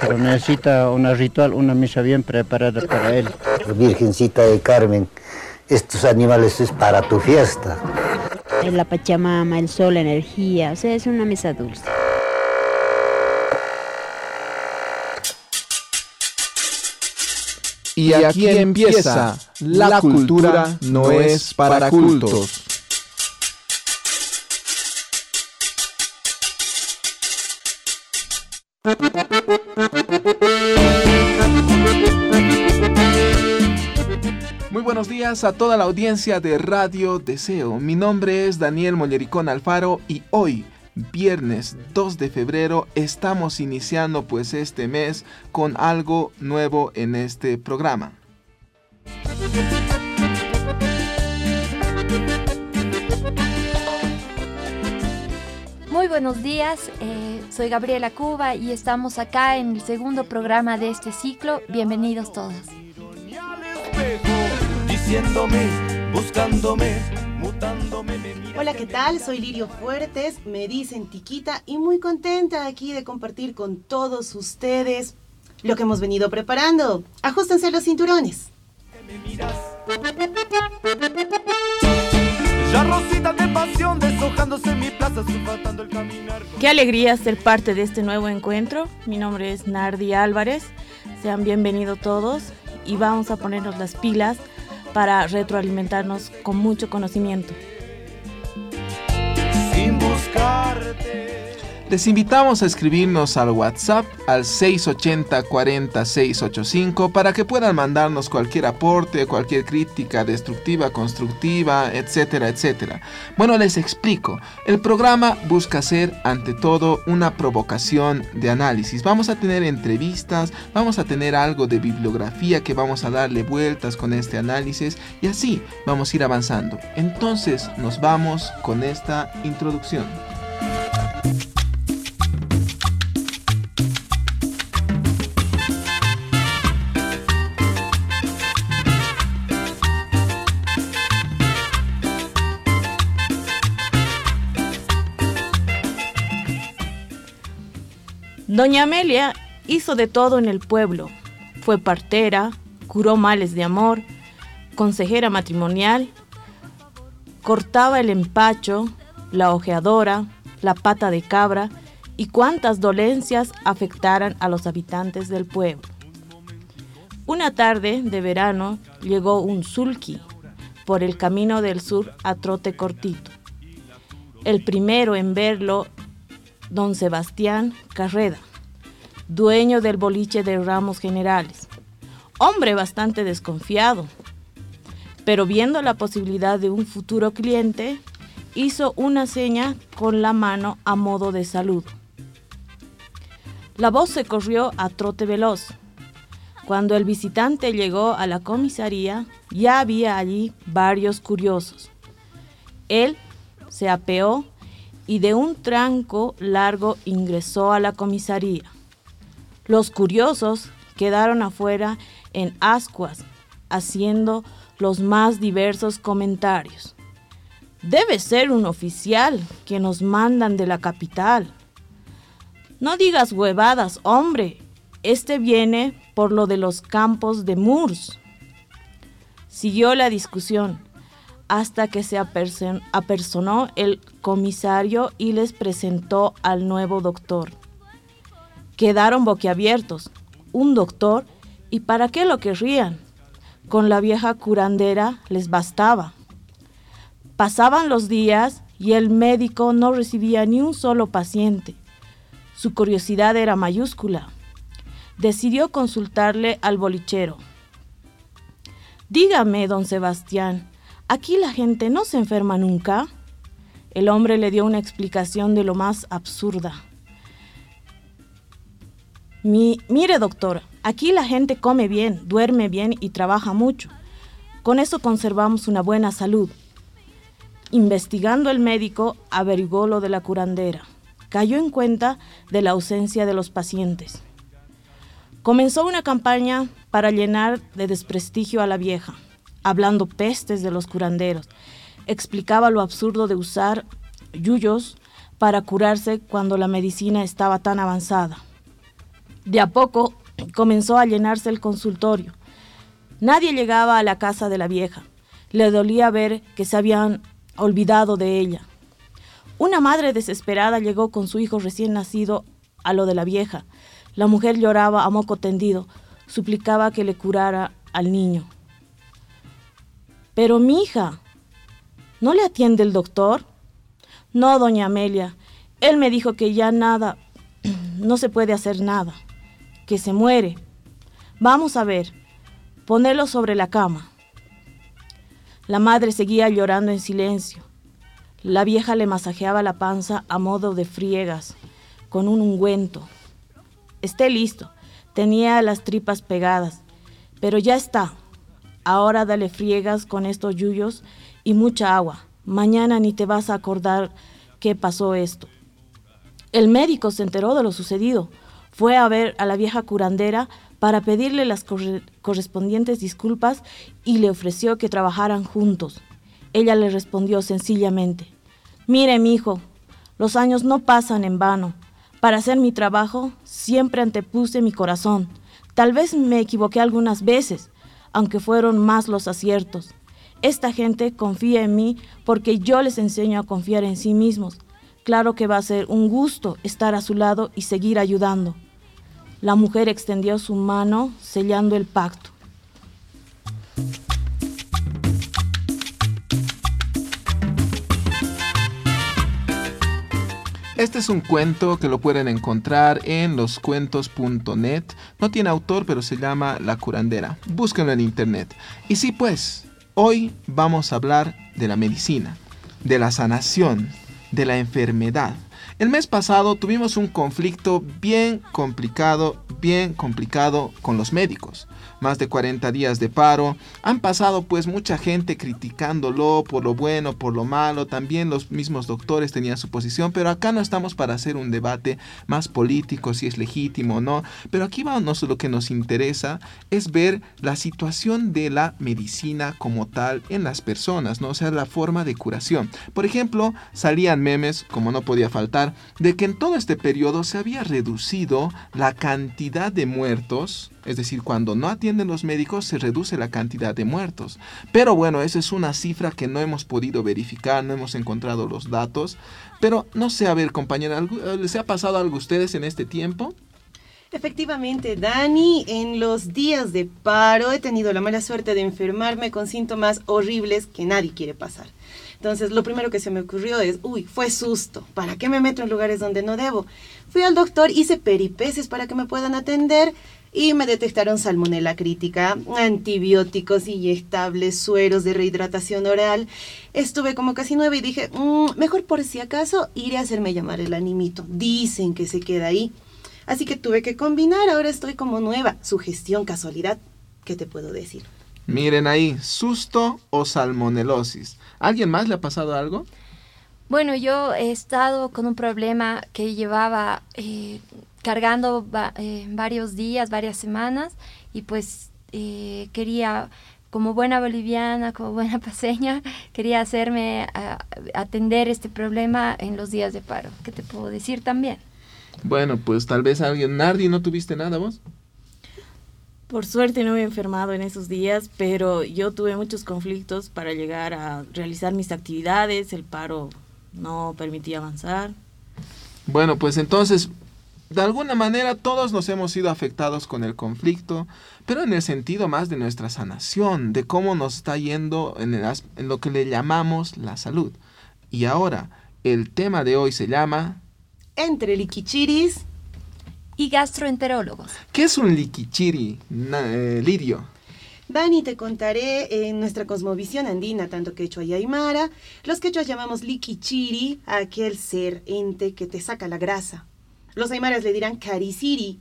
Pero necesita una ritual, una misa bien preparada para él. Virgencita de Carmen, estos animales es para tu fiesta. La Pachamama, el sol, la energía, o sea, es una misa dulce. Y aquí empieza, la cultura no es para cultos. Muy buenos días a toda la audiencia de Radio Deseo. Mi nombre es Daniel Mollericón Alfaro y hoy, viernes 2 de febrero, estamos iniciando pues este mes con algo nuevo en este programa. Muy buenos días, eh, soy Gabriela Cuba y estamos acá en el segundo programa de este ciclo. Bienvenidos todos. Hola, ¿qué tal? Soy Lirio Fuertes, me dicen Tiquita y muy contenta aquí de compartir con todos ustedes lo que hemos venido preparando. Ajustense los cinturones. Qué alegría ser parte de este nuevo encuentro. Mi nombre es Nardi Álvarez. Sean bienvenidos todos y vamos a ponernos las pilas para retroalimentarnos con mucho conocimiento. Sin buscarte. Les invitamos a escribirnos al WhatsApp al 680 40 685 para que puedan mandarnos cualquier aporte, cualquier crítica destructiva, constructiva, etcétera, etcétera. Bueno, les explico. El programa busca ser ante todo una provocación de análisis. Vamos a tener entrevistas, vamos a tener algo de bibliografía que vamos a darle vueltas con este análisis y así vamos a ir avanzando. Entonces nos vamos con esta introducción. Doña Amelia hizo de todo en el pueblo. Fue partera, curó males de amor, consejera matrimonial, cortaba el empacho, la ojeadora, la pata de cabra y cuantas dolencias afectaran a los habitantes del pueblo. Una tarde de verano llegó un sulky por el camino del sur a trote cortito. El primero en verlo, don Sebastián Carreda, dueño del boliche de Ramos Generales. Hombre bastante desconfiado, pero viendo la posibilidad de un futuro cliente, hizo una seña con la mano a modo de saludo. La voz se corrió a trote veloz. Cuando el visitante llegó a la comisaría, ya había allí varios curiosos. Él se apeó y de un tranco largo ingresó a la comisaría. Los curiosos quedaron afuera en ascuas, haciendo los más diversos comentarios. Debe ser un oficial que nos mandan de la capital. No digas huevadas, hombre. Este viene por lo de los campos de Murs. Siguió la discusión hasta que se apersonó el comisario y les presentó al nuevo doctor quedaron boquiabiertos. Un doctor, ¿y para qué lo querrían? Con la vieja curandera les bastaba. Pasaban los días y el médico no recibía ni un solo paciente. Su curiosidad era mayúscula. Decidió consultarle al bolichero. Dígame, don Sebastián, ¿aquí la gente no se enferma nunca? El hombre le dio una explicación de lo más absurda mire doctor, aquí la gente come bien, duerme bien y trabaja mucho. Con eso conservamos una buena salud. Investigando el médico, averiguó lo de la curandera. Cayó en cuenta de la ausencia de los pacientes. Comenzó una campaña para llenar de desprestigio a la vieja, hablando pestes de los curanderos. Explicaba lo absurdo de usar yuyos para curarse cuando la medicina estaba tan avanzada. De a poco comenzó a llenarse el consultorio. Nadie llegaba a la casa de la vieja. Le dolía ver que se habían olvidado de ella. Una madre desesperada llegó con su hijo recién nacido a lo de la vieja. La mujer lloraba a moco tendido, suplicaba que le curara al niño. Pero mi hija, ¿no le atiende el doctor? No, doña Amelia. Él me dijo que ya nada, no se puede hacer nada, que se muere. Vamos a ver, ponelo sobre la cama. La madre seguía llorando en silencio. La vieja le masajeaba la panza a modo de friegas, con un ungüento. Esté listo. Tenía las tripas pegadas, pero ya está. Ahora dale friegas con estos yuyos y mucha agua. Mañana ni te vas a acordar qué pasó esto. El médico se enteró de lo sucedido. Fue a ver a la vieja curandera para pedirle las correspondientes disculpas y le ofreció que trabajaran juntos. Ella le respondió sencillamente, Mire, mi hijo, los años no pasan en vano. Para hacer mi trabajo siempre antepuse mi corazón. Tal vez me equivoqué algunas veces, aunque fueron más los aciertos. Esta gente confía en mí porque yo les enseño a confiar en sí mismos. Claro que va a ser un gusto estar a su lado y seguir ayudando. La mujer extendió su mano sellando el pacto. Este es un cuento que lo pueden encontrar en loscuentos.net. No tiene autor, pero se llama La curandera. Búsquenlo en internet. Y sí, pues, hoy vamos a hablar de la medicina, de la sanación, de la enfermedad. El mes pasado tuvimos un conflicto bien complicado, bien complicado con los médicos más de 40 días de paro. Han pasado pues mucha gente criticándolo por lo bueno, por lo malo. También los mismos doctores tenían su posición, pero acá no estamos para hacer un debate más político, si es legítimo o no. Pero aquí vamos, lo que nos interesa es ver la situación de la medicina como tal en las personas, ¿no? O sea, la forma de curación. Por ejemplo, salían memes, como no podía faltar, de que en todo este periodo se había reducido la cantidad de muertos es decir, cuando no atienden los médicos se reduce la cantidad de muertos. Pero bueno, esa es una cifra que no hemos podido verificar, no hemos encontrado los datos. Pero no sé, a ver, compañera, ¿les ha pasado algo a ustedes en este tiempo? Efectivamente, Dani, en los días de paro he tenido la mala suerte de enfermarme con síntomas horribles que nadie quiere pasar. Entonces, lo primero que se me ocurrió es, uy, fue susto, ¿para qué me meto en lugares donde no debo? Fui al doctor, hice peripeces para que me puedan atender, y me detectaron salmonela crítica, antibióticos inyectables, sueros de rehidratación oral. Estuve como casi nueve y dije, mm, mejor por si acaso iré a hacerme llamar el animito. Dicen que se queda ahí. Así que tuve que combinar, ahora estoy como nueva. Sugestión, casualidad, ¿qué te puedo decir? Miren ahí, susto o salmonelosis. ¿Alguien más le ha pasado algo? Bueno, yo he estado con un problema que llevaba eh, cargando eh, varios días, varias semanas, y pues eh, quería, como buena boliviana, como buena paseña, quería hacerme atender este problema en los días de paro. ¿Qué te puedo decir también? Bueno, pues tal vez alguien, Nardi, ¿no tuviste nada vos? Por suerte no me he enfermado en esos días, pero yo tuve muchos conflictos para llegar a realizar mis actividades, el paro no permitía avanzar. Bueno, pues entonces de alguna manera todos nos hemos sido afectados con el conflicto, pero en el sentido más de nuestra sanación, de cómo nos está yendo en, en lo que le llamamos la salud. Y ahora, el tema de hoy se llama... Entre liquichiris y gastroenterólogos. ¿Qué es un liquichiri, eh, Lirio? Dani, te contaré en nuestra cosmovisión andina, tanto quechua y aymara, los quechuas llamamos liquichiri a aquel ser, ente que te saca la grasa. Los aymaras le dirán cariciri.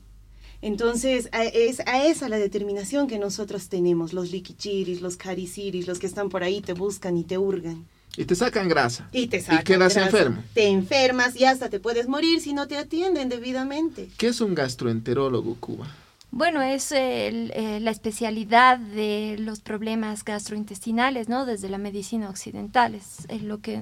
Entonces, es a esa la determinación que nosotros tenemos, los liquichiris, los cariciris, los que están por ahí te buscan y te hurgan. Y te sacan grasa. Y te sacan Y quedas enfermo. Te enfermas y hasta te puedes morir si no te atienden debidamente. ¿Qué es un gastroenterólogo, Cuba? Bueno, es el, eh, la especialidad de los problemas gastrointestinales, ¿no? Desde la medicina occidental, es, es lo que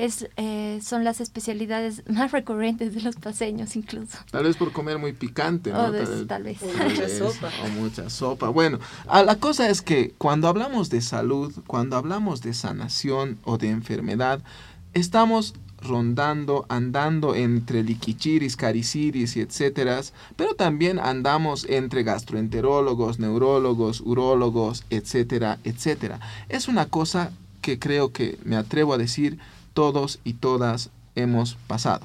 es, eh, son las especialidades más recurrentes de los paseños incluso. Tal vez por comer muy picante, ¿no? O tal vez. O mucha sopa. O mucha sopa. Bueno, la cosa es que cuando hablamos de salud, cuando hablamos de sanación o de enfermedad, estamos rondando, andando entre liquichiris, cariciris y etcétera, pero también andamos entre gastroenterólogos, neurólogos, urólogos, etcétera, etcétera. Es una cosa que creo que me atrevo a decir todos y todas hemos pasado.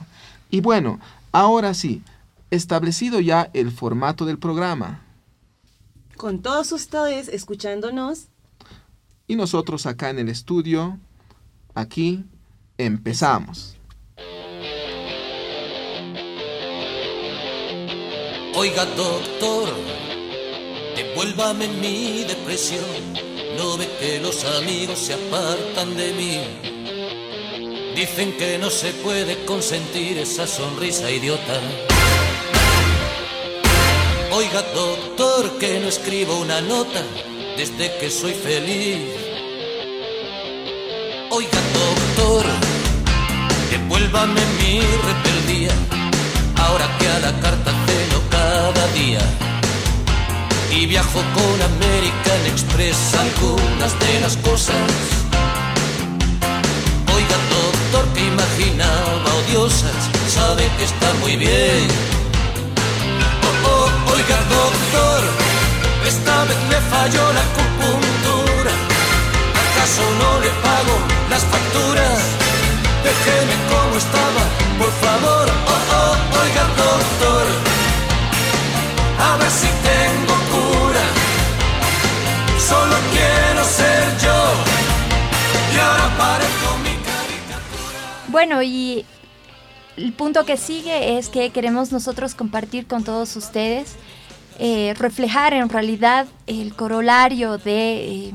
Y bueno, ahora sí, establecido ya el formato del programa Con todos ustedes escuchándonos, y nosotros acá en el estudio, aquí empezamos. Oiga, doctor, devuélvame mi depresión. No ve que los amigos se apartan de mí. Dicen que no se puede consentir esa sonrisa idiota. Oiga, doctor, que no escribo una nota desde que soy feliz. Oiga, doctor, devuélvame mi rebeldía. Ahora que a la carta ceno cada día y viajo con American Express algunas de las cosas. Imaginaba odiosas, sabe que está muy bien. Oh, oh, oiga, doctor, esta vez me falló la acupuntura. ¿Acaso no le pago las facturas? Déjeme como estaba, por favor. Oh, oh, oiga, doctor, a ver si tengo cura. Solo quiero ser yo y ahora parezco mi caricatura. Bueno, y el punto que sigue es que queremos nosotros compartir con todos ustedes, eh, reflejar en realidad el corolario de eh,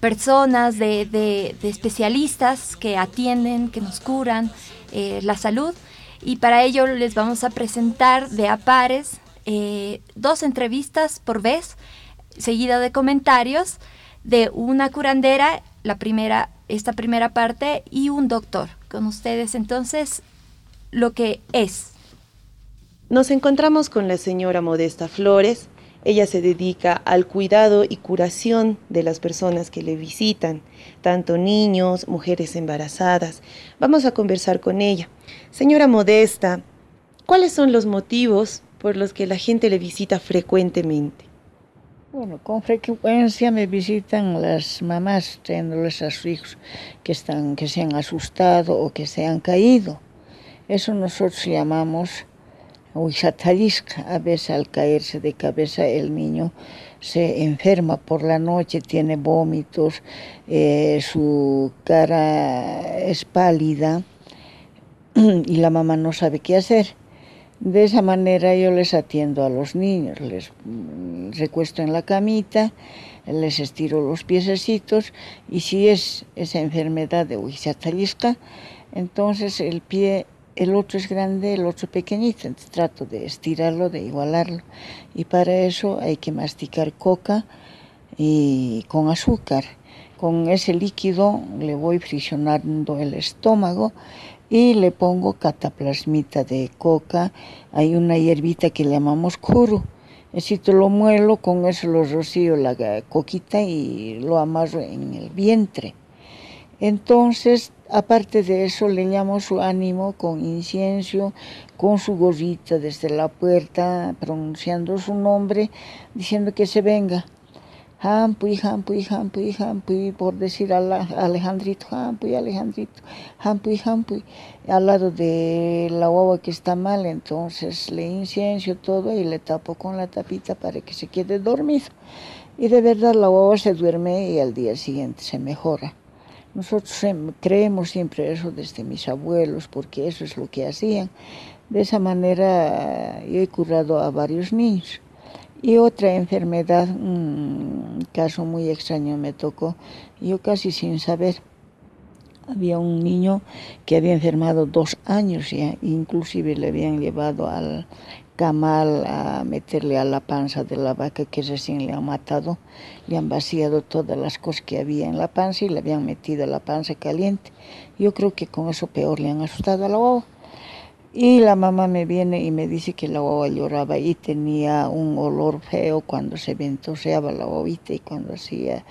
personas, de, de- especialistas que atienden, que nos curan eh, la salud. Y para ello les vamos a presentar de a pares dos entrevistas por vez, seguida de comentarios de una curandera, la primera, esta primera parte, y un doctor. Con ustedes entonces lo que es. Nos encontramos con la señora Modesta Flores. Ella se dedica al cuidado y curación de las personas que le visitan, tanto niños, mujeres embarazadas. Vamos a conversar con ella. Señora Modesta, ¿cuáles son los motivos por los que la gente le visita frecuentemente? Bueno, con frecuencia me visitan las mamás trayéndoles a sus hijos que, están, que se han asustado o que se han caído. Eso nosotros llamamos huixatalisca. A veces al caerse de cabeza el niño se enferma por la noche, tiene vómitos, eh, su cara es pálida y la mamá no sabe qué hacer. De esa manera yo les atiendo a los niños, les recuesto en la camita, les estiro los piececitos y si es esa enfermedad de Huixatalisca, entonces el pie, el otro es grande, el otro pequeñito, entonces trato de estirarlo, de igualarlo y para eso hay que masticar coca y con azúcar. Con ese líquido le voy friccionando el estómago y le pongo cataplasmita de coca. Hay una hierbita que le llamamos curu. Necesito lo muelo, con eso lo rocío la coquita y lo amarro en el vientre. Entonces, aparte de eso, le llamo su ánimo con incienso, con su gorrita desde la puerta, pronunciando su nombre, diciendo que se venga. Hampuy, hampuy, hampuy, hampuy, por decir Alejandrito, hampuy, Alejandrito, hampuy, hampuy, al lado de la guagua que está mal, entonces le incienso todo y le tapo con la tapita para que se quede dormido. Y de verdad la guagua se duerme y al día siguiente se mejora. Nosotros em, creemos siempre eso desde mis abuelos, porque eso es lo que hacían. De esa manera yo he curado a varios niños. Y otra enfermedad, un caso muy extraño me tocó, yo casi sin saber. Había un niño que había enfermado dos años ya, inclusive le habían llevado al camal a meterle a la panza de la vaca que recién le han matado. Le han vaciado todas las cosas que había en la panza y le habían metido a la panza caliente. Yo creo que con eso peor le han asustado a la guagua. Y la mamá me viene y me dice que la guagua lloraba y tenía un olor feo cuando se ventoseaba la guaguita y cuando hacía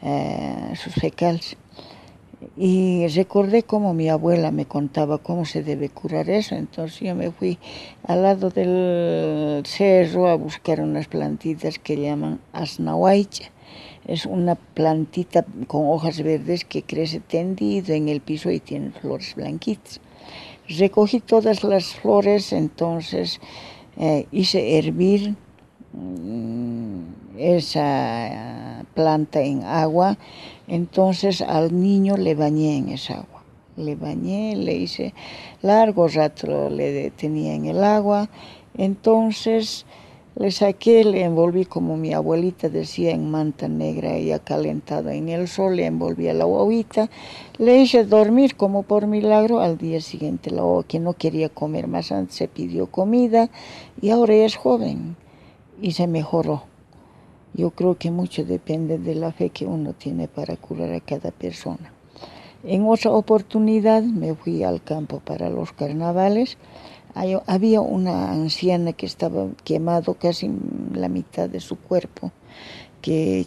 eh, sus fecales. Y recordé cómo mi abuela me contaba cómo se debe curar eso, entonces yo me fui al lado del cerro a buscar unas plantitas que llaman asnahuaycha. Es una plantita con hojas verdes que crece tendido en el piso y tiene flores blanquitas. Recogí todas las flores, entonces eh, hice hervir mm, esa planta en agua entonces al niño le bañé en esa agua. Le bañé, le hice largo rato, le tenía en el agua. Entonces le saqué, le envolví como mi abuelita decía en manta negra, ya calentada en el sol, le envolví a la guaguita, le hice dormir como por milagro, al día siguiente la guagua que no quería comer más antes se pidió comida y ahora es joven y se mejoró. Yo creo que mucho depende de la fe que uno tiene para curar a cada persona. En otra oportunidad me fui al campo para los carnavales. Había una anciana que estaba quemado casi la mitad de su cuerpo, que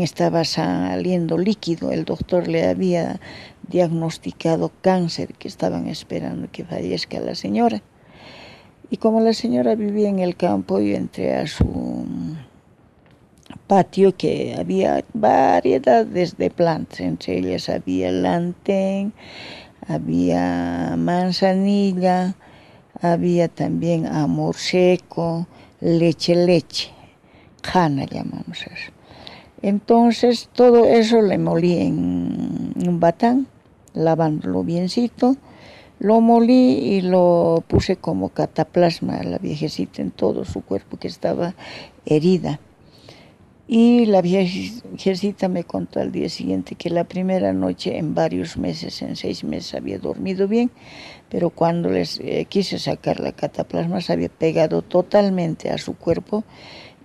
estaba saliendo líquido. El doctor le había diagnosticado cáncer, que estaban esperando que fallezca la señora. Y como la señora vivía en el campo, yo entré a su patio que había variedades de plantas, entre ellas había lantén, había manzanilla, había también amor seco, leche leche, jana llamamos eso. Entonces todo eso le molí en un batán, lavándolo biencito, lo molí y lo puse como cataplasma a la viejecita en todo su cuerpo que estaba herida. Y la viejecita me contó al día siguiente que la primera noche en varios meses, en seis meses, había dormido bien, pero cuando les eh, quise sacar la cataplasma se había pegado totalmente a su cuerpo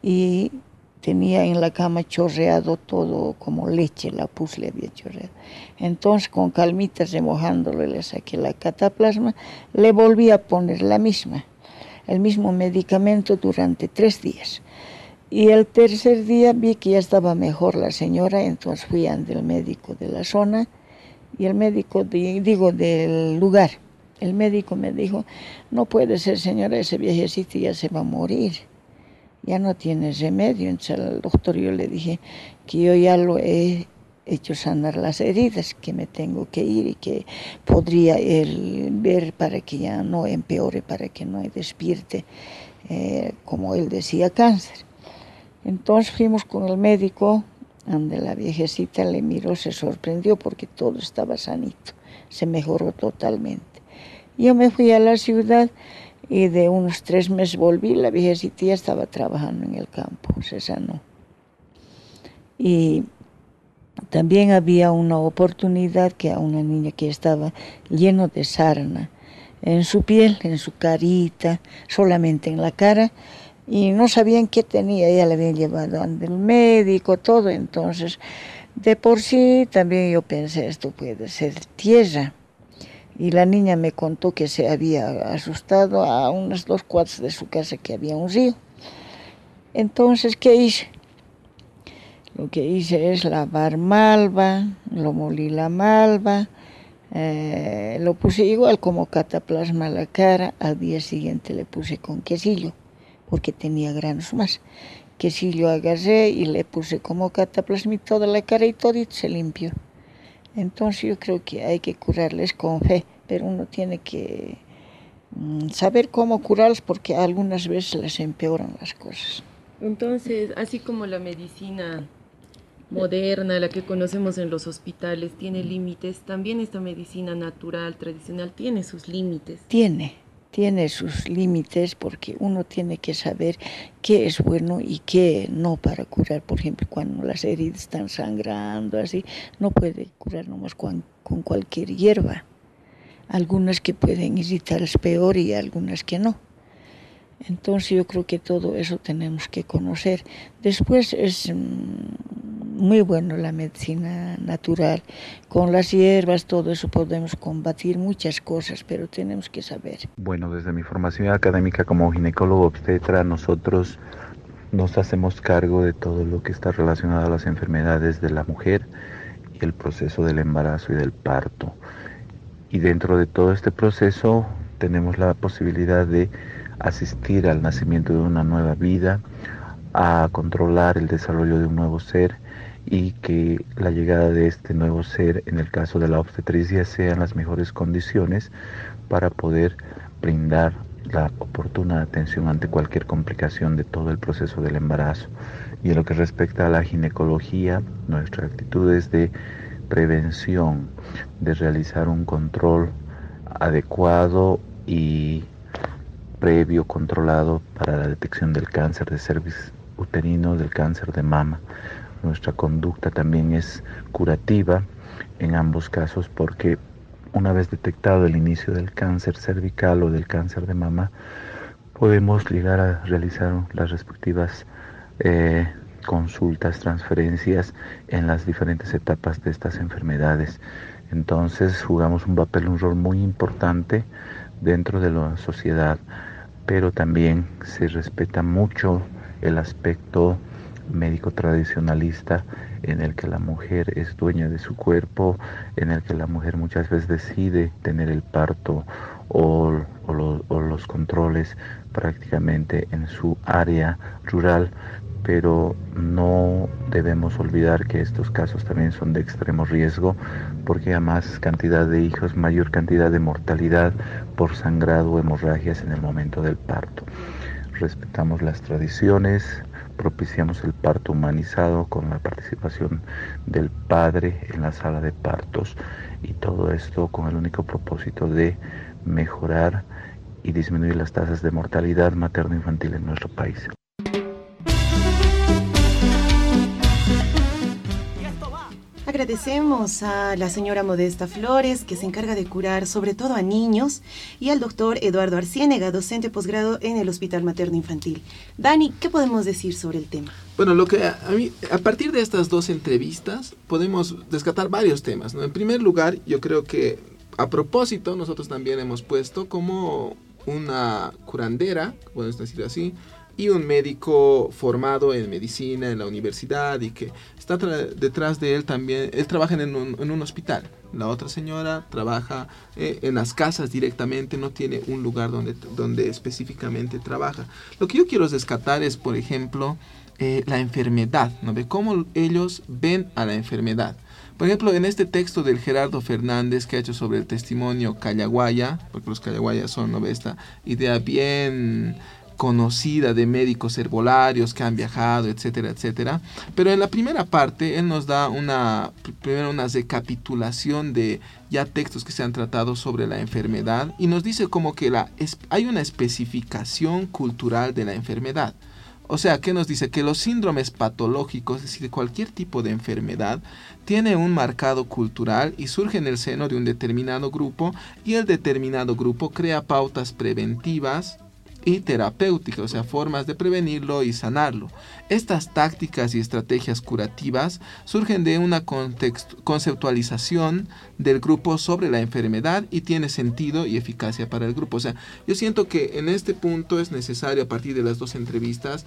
y tenía en la cama chorreado todo como leche, la pus le había chorreado. Entonces con calmitas remojándole le saqué la cataplasma, le volví a poner la misma, el mismo medicamento durante tres días y el tercer día vi que ya estaba mejor la señora, entonces fui ante el médico de la zona y el médico, digo, del lugar. El médico me dijo, no puede ser señora, ese viejecito ya se va a morir, ya no tiene remedio. Entonces al doctor yo le dije que yo ya lo he hecho sanar las heridas, que me tengo que ir y que podría él ver para que ya no empeore, para que no despierte, eh, como él decía, cáncer. Entonces fuimos con el médico, donde la viejecita le miró, se sorprendió porque todo estaba sanito, se mejoró totalmente. Yo me fui a la ciudad y de unos tres meses volví, la viejecita ya estaba trabajando en el campo, se sanó. Y también había una oportunidad que a una niña que estaba lleno de sarna en su piel, en su carita, solamente en la cara, y no sabían qué tenía, ella le habían llevado al médico, todo, entonces de por sí también yo pensé, esto puede ser tierra. Y la niña me contó que se había asustado a unas dos cuadras de su casa que había un río. Entonces, ¿qué hice? Lo que hice es lavar malva, lo molí la malva, eh, lo puse igual como cataplasma a la cara, al día siguiente le puse con quesillo porque tenía granos más. Que si yo agarré y le puse como cataplasma toda la cara y todo y se limpió. Entonces yo creo que hay que curarles con fe, pero uno tiene que mm, saber cómo curarlos porque algunas veces les empeoran las cosas. Entonces, así como la medicina moderna, la que conocemos en los hospitales, tiene límites, también esta medicina natural, tradicional, tiene sus límites. Tiene, tiene sus límites porque uno tiene que saber qué es bueno y qué no para curar. Por ejemplo, cuando las heridas están sangrando, así, no puede curar nomás con, con cualquier hierba. Algunas que pueden irritar es peor y algunas que no. Entonces yo creo que todo eso tenemos que conocer. Después es mm, muy bueno la medicina natural. Con las hierbas, todo eso podemos combatir muchas cosas, pero tenemos que saber. Bueno, desde mi formación académica como ginecólogo obstetra, nosotros nos hacemos cargo de todo lo que está relacionado a las enfermedades de la mujer y el proceso del embarazo y del parto. Y dentro de todo este proceso tenemos la posibilidad de asistir al nacimiento de una nueva vida, a controlar el desarrollo de un nuevo ser y que la llegada de este nuevo ser, en el caso de la obstetricia, sean las mejores condiciones para poder brindar la oportuna atención ante cualquier complicación de todo el proceso del embarazo. Y en lo que respecta a la ginecología, nuestra actitud es de prevención, de realizar un control adecuado y previo controlado para la detección del cáncer de cervix uterino, del cáncer de mama. Nuestra conducta también es curativa en ambos casos porque una vez detectado el inicio del cáncer cervical o del cáncer de mama, podemos llegar a realizar las respectivas eh, consultas, transferencias en las diferentes etapas de estas enfermedades. Entonces jugamos un papel, un rol muy importante dentro de la sociedad, pero también se respeta mucho el aspecto médico tradicionalista en el que la mujer es dueña de su cuerpo, en el que la mujer muchas veces decide tener el parto o, los controles prácticamente en su área rural, pero no debemos olvidar que estos casos también son de extremo riesgo porque a más cantidad de hijos, mayor cantidad de mortalidad por sangrado o hemorragias en el momento del parto. Respetamos las tradiciones, propiciamos el parto humanizado con la participación del padre en la sala de partos y todo esto con el único propósito de mejorar y disminuir las tasas de mortalidad materno-infantil en nuestro país. Agradecemos a la señora Modesta Flores, que se encarga de curar sobre todo a niños, y al doctor Eduardo Arciénega, docente posgrado en el Hospital Materno Infantil. Dani, ¿qué podemos decir sobre el tema? Bueno, lo que a, mí, a partir de estas dos entrevistas podemos descartar varios temas. En primer lugar, yo creo que a propósito nosotros también hemos puesto como una curandera, podemos decir así, y un médico formado en medicina en la universidad y que está detrás de él también, él trabaja en un, en un hospital. La otra señora trabaja eh, en las casas directamente, no tiene un lugar donde, donde específicamente trabaja. Lo que yo quiero rescatar es, por ejemplo, eh, la enfermedad, ¿no? De cómo ellos ven a la enfermedad. Por ejemplo, en este texto del Gerardo Fernández que ha hecho sobre el testimonio Callaguaya, porque los Callaguayas son, ¿no? Esta idea bien conocida de médicos herbolarios que han viajado, etcétera, etcétera. Pero en la primera parte él nos da una, primero una recapitulación de ya textos que se han tratado sobre la enfermedad y nos dice como que la, hay una especificación cultural de la enfermedad. O sea, ¿qué nos dice? Que los síndromes patológicos, es decir, cualquier tipo de enfermedad, tiene un marcado cultural y surge en el seno de un determinado grupo y el determinado grupo crea pautas preventivas y terapéutica, o sea, formas de prevenirlo y sanarlo. Estas tácticas y estrategias curativas surgen de una conceptualización del grupo sobre la enfermedad y tiene sentido y eficacia para el grupo. O sea, yo siento que en este punto es necesario, a partir de las dos entrevistas,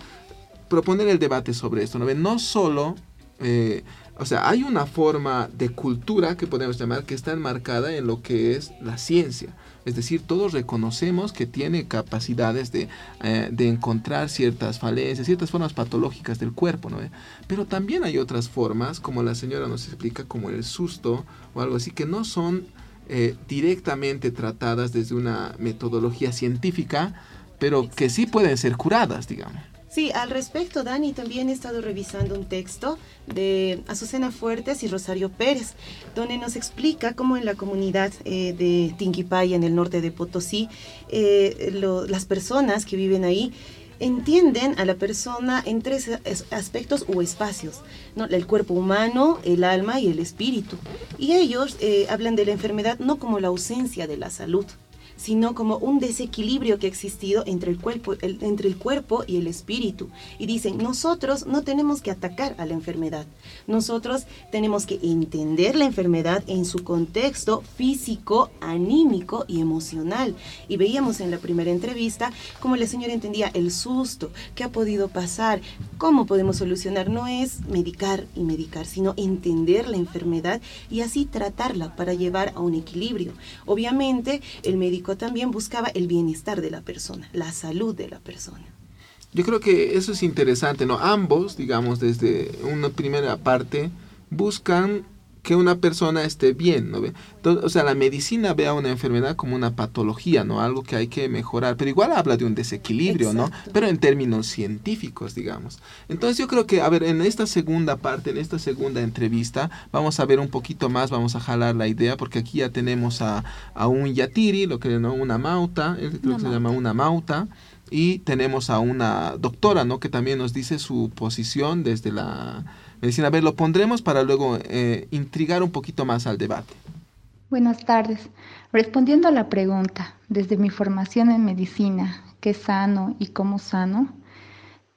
proponer el debate sobre esto. No, no solo... Eh, o sea, hay una forma de cultura que podemos llamar que está enmarcada en lo que es la ciencia. Es decir, todos reconocemos que tiene capacidades de, eh, de encontrar ciertas falencias, ciertas formas patológicas del cuerpo, ¿no? Pero también hay otras formas, como la señora nos explica, como el susto o algo así, que no son eh, directamente tratadas desde una metodología científica, pero que sí pueden ser curadas, digamos. Sí, al respecto, Dani, también he estado revisando un texto de Azucena Fuertes y Rosario Pérez, donde nos explica cómo en la comunidad eh, de Tinquipaya, en el norte de Potosí, eh, las personas que viven ahí entienden a la persona en tres aspectos o espacios, el cuerpo humano, el alma y el espíritu. Y ellos eh, hablan de la enfermedad no como la ausencia de la salud, sino como un desequilibrio que ha existido entre el, cuerpo, entre el cuerpo y el espíritu. Y dicen, nosotros no tenemos que atacar a la enfermedad, nosotros tenemos que entender la enfermedad en su contexto físico, anímico y emocional. Y veíamos en la primera entrevista cómo la señora entendía el susto, qué ha podido pasar, cómo podemos solucionar. No es medicar y medicar, sino entender la enfermedad y así tratarla para llevar a un equilibrio. Obviamente, el médico también buscaba el bienestar de la persona, la salud de la persona. Yo creo que eso es interesante, ¿no? Ambos, digamos, desde una primera parte, buscan que una persona esté bien, ¿no? o sea, la medicina ve a una enfermedad como una patología, ¿no? Algo que hay que mejorar, pero igual habla de un desequilibrio, ¿no? Pero en términos científicos, digamos. Entonces yo creo que, a ver, en esta segunda parte, en esta segunda entrevista, vamos a ver un poquito más, vamos a jalar la idea, porque aquí ya tenemos a, a un yatiri, lo que no, una mauta, creo que se llama una mauta, y tenemos a una doctora, ¿no? Que también nos dice su posición desde la Medicina. A ver, lo pondremos para luego eh, intrigar un poquito más al debate. Buenas tardes. Respondiendo a la pregunta, desde mi formación en medicina, ¿qué sano y cómo sano?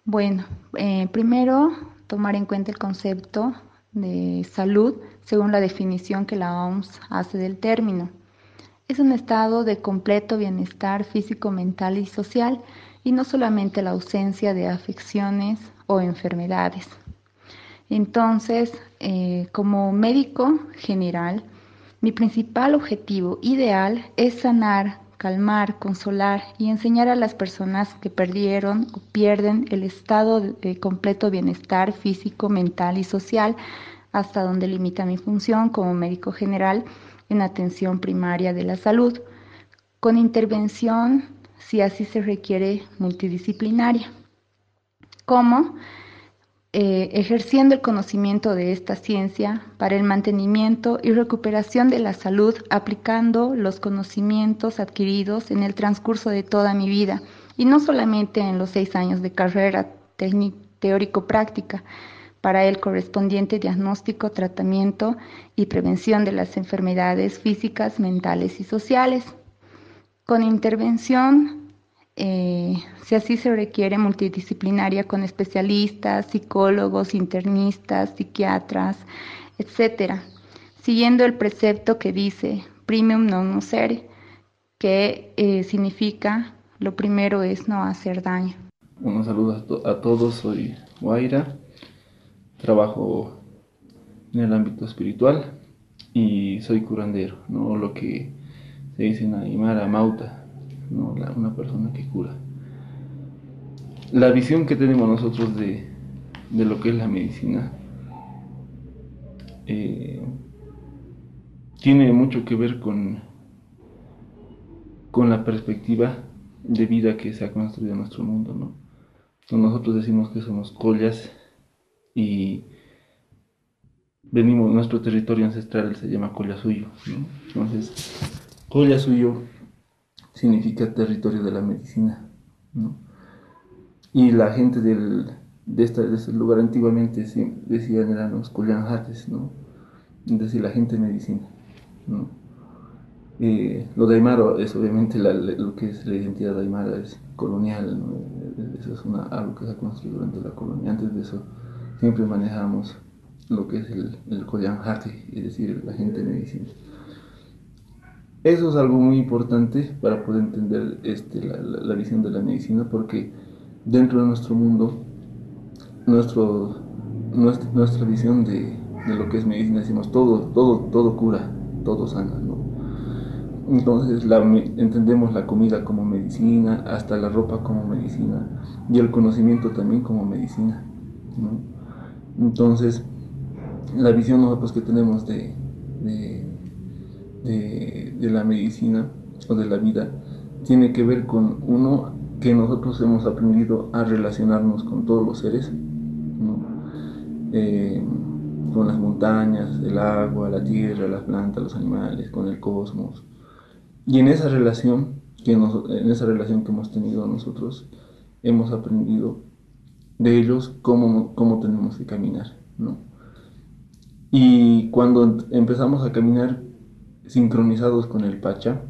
Bueno, eh, primero tomar en cuenta el concepto de salud según la definición que la OMS hace del término. Es un estado de completo bienestar físico, mental y social y no solamente la ausencia de afecciones o enfermedades. Entonces, eh, como médico general, mi principal objetivo ideal es sanar, calmar, consolar y enseñar a las personas que perdieron o pierden el estado de completo bienestar físico, mental y social hasta donde limita mi función como médico general en atención primaria de la salud, con intervención, si así se requiere, multidisciplinaria. ¿Cómo? Eh, ejerciendo el conocimiento de esta ciencia para el mantenimiento y recuperación de la salud, aplicando los conocimientos adquiridos en el transcurso de toda mi vida y no solamente en los seis años de carrera teórico-práctica, para el correspondiente diagnóstico, tratamiento y prevención de las enfermedades físicas, mentales y sociales. Con intervención eh, si así se requiere, multidisciplinaria con especialistas, psicólogos, internistas, psiquiatras, etcétera, siguiendo el precepto que dice primum non nocere, que eh, significa lo primero es no hacer daño. Un saludo a, todos, soy Guaira, trabajo en el ámbito espiritual y soy curandero, no lo que se dice en Aymara Mauta, una persona que cura. La visión que tenemos nosotros de, lo que es la medicina eh, tiene mucho que ver con, con la perspectiva de vida que se ha construido en nuestro mundo. ¿no? nosotros decimos que somos collas y venimos, nuestro territorio ancestral se llama Colla Suyo. Entonces, Colla Suyo significa territorio de la medicina. Y la gente del, de, este lugar antiguamente decían eran los collanjates, ¿no? es decir, la gente medicina. ¿no? Eh, lo de Aymara es obviamente lo que es la identidad de Aymara, es colonial, eso es algo que se ha construido durante la colonia. Antes de eso siempre manejamos lo que es el, el es decir, la gente de medicina. Eso es algo muy importante para poder entender este, la, visión de la medicina, porque dentro de nuestro mundo, nuestro, nuestra, visión de, lo que es medicina, decimos todo, todo, todo cura, todo sana, Entonces entendemos la comida como medicina, hasta la ropa como medicina, y el conocimiento también como medicina, Entonces, la visión nosotros que tenemos de de, la medicina o de la vida tiene que ver con uno que nosotros hemos aprendido a relacionarnos con todos los seres, eh, con las montañas, el agua, la tierra, las plantas, los animales, con el cosmos. Y en esa relación que, en esa relación que hemos tenido nosotros, hemos aprendido de ellos cómo, cómo tenemos que caminar. Y cuando empezamos a caminar sincronizados con el Pacha,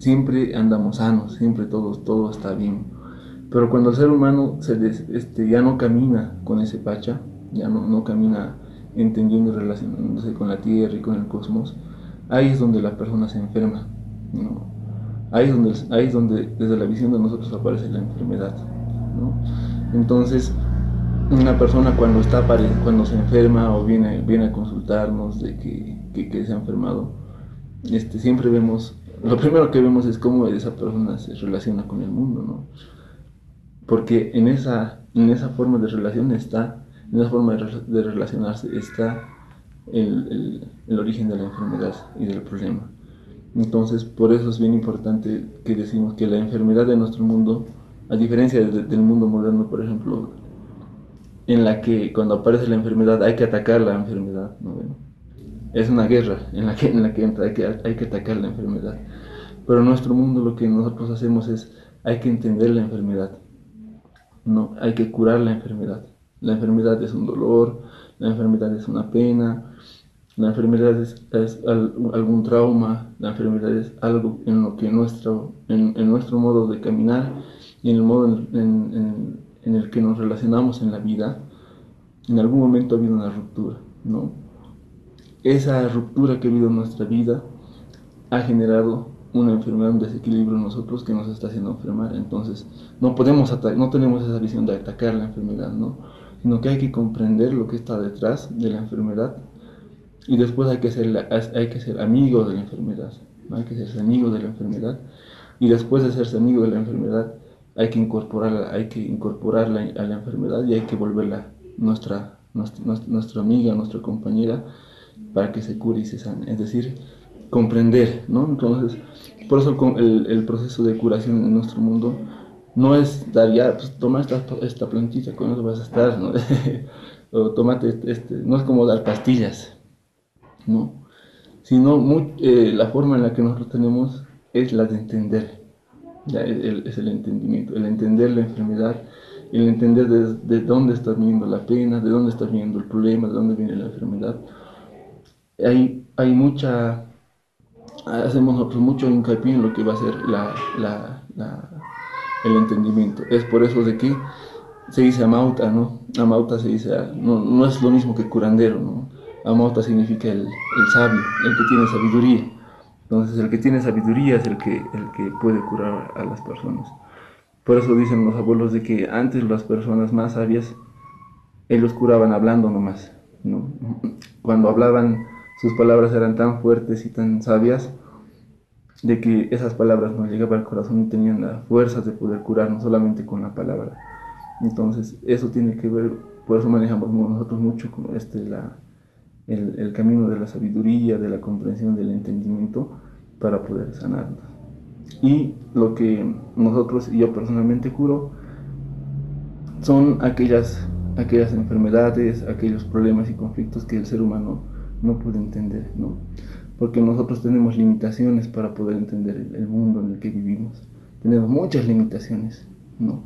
siempre andamos sanos, siempre todo, todo está bien. Pero cuando el ser humano se este, ya no camina con ese pacha, ya no, no camina entendiendo y relacionándose con la tierra y con el cosmos, ahí es donde la persona se enferma. ¿no? Ahí, es donde, ahí es donde desde la visión de nosotros aparece la enfermedad. ¿No? Entonces, una persona cuando, está, cuando se enferma o viene, viene a consultarnos de que, que, se ha enfermado, este, siempre vemos, lo primero que vemos es cómo esa persona se relaciona con el mundo, ¿no? Porque en esa, en esa forma de relación está, en esa forma de, relacionarse está el, el, origen de la enfermedad y del problema. Entonces, por eso es bien importante que decimos que la enfermedad de nuestro mundo, a diferencia del mundo moderno, por ejemplo, en la que cuando aparece la enfermedad hay que atacar la enfermedad, ¿no? es una guerra en la que, en la que hay que, hay que atacar la enfermedad. Pero en nuestro mundo lo que nosotros hacemos es, hay que entender la enfermedad, no, hay que curar la enfermedad. La enfermedad es un dolor, la enfermedad es una pena, la enfermedad es, algún trauma, la enfermedad es algo en lo que nuestro, en, nuestro modo de caminar y en el modo en, en, el que nos relacionamos en la vida, en algún momento ha habido una ruptura, ¿no? Esa ruptura que ha habido en nuestra vida ha generado una enfermedad, un desequilibrio en nosotros que nos está haciendo enfermar. Entonces, no podemos no tenemos esa visión de atacar la enfermedad, ¿no? Sino que hay que comprender lo que está detrás de la enfermedad y después hay que ser, hay que ser amigo de la enfermedad, hay que ser amigo de la enfermedad y después de serse amigo de la enfermedad hay que incorporarla, hay que incorporarla a la enfermedad y hay que volverla nuestra, nuestra, amiga, nuestra compañera para que se cure y se sane. Es decir, comprender, ¿no? Entonces, por eso el, proceso de curación en nuestro mundo no es dar ya, pues toma esta, esta plantita, con eso vas a estar, ¿no? o tomate este, no es como dar pastillas, ¿no? Sino eh, la forma en la que nosotros tenemos es la de entender, es, el entendimiento, el entender la enfermedad, el entender de, dónde está viniendo la pena, de dónde está viniendo el problema, de dónde viene la enfermedad. Hay, hay mucha, hacemos nosotros mucho hincapié en lo que va a ser la, el entendimiento. Es por eso de que se dice amauta, ¿no? Amauta se dice, no, no es lo mismo que curandero, ¿no? Amauta significa el, sabio, el que tiene sabiduría. Entonces el que tiene sabiduría es el que, el que puede curar a las personas. Por eso dicen los abuelos de que antes las personas más sabias, ellos curaban hablando nomás. ¿no? Cuando hablaban, sus palabras eran tan fuertes y tan sabias de que esas palabras nos llegaban al corazón y tenían la fuerza de poder curar, no solamente con la palabra. Entonces, eso tiene que ver, por eso manejamos nosotros mucho con este, la, el, camino de la sabiduría, de la comprensión, del entendimiento para poder sanarnos. Y lo que nosotros y yo personalmente curo son aquellas, aquellas enfermedades, aquellos problemas y conflictos que el ser humano no puede entender, ¿no? Porque nosotros tenemos limitaciones para poder entender el, mundo en el que vivimos. Tenemos muchas limitaciones, ¿no?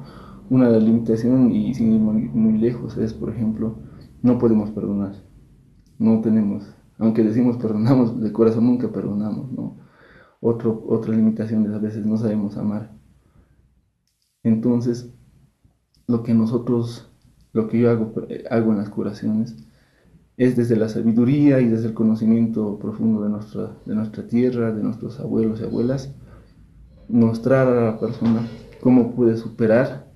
Una de las limitaciones, y sin ir muy lejos, es, por ejemplo, no podemos perdonar no tenemos, aunque decimos perdonamos, de corazón nunca perdonamos, ¿no? Otro, otra limitación es a veces no sabemos amar. Entonces, lo que nosotros, lo que yo hago, hago en las curaciones, es desde la sabiduría y desde el conocimiento profundo de nuestra, de nuestra tierra, de nuestros abuelos y abuelas, mostrar a la persona cómo puede superar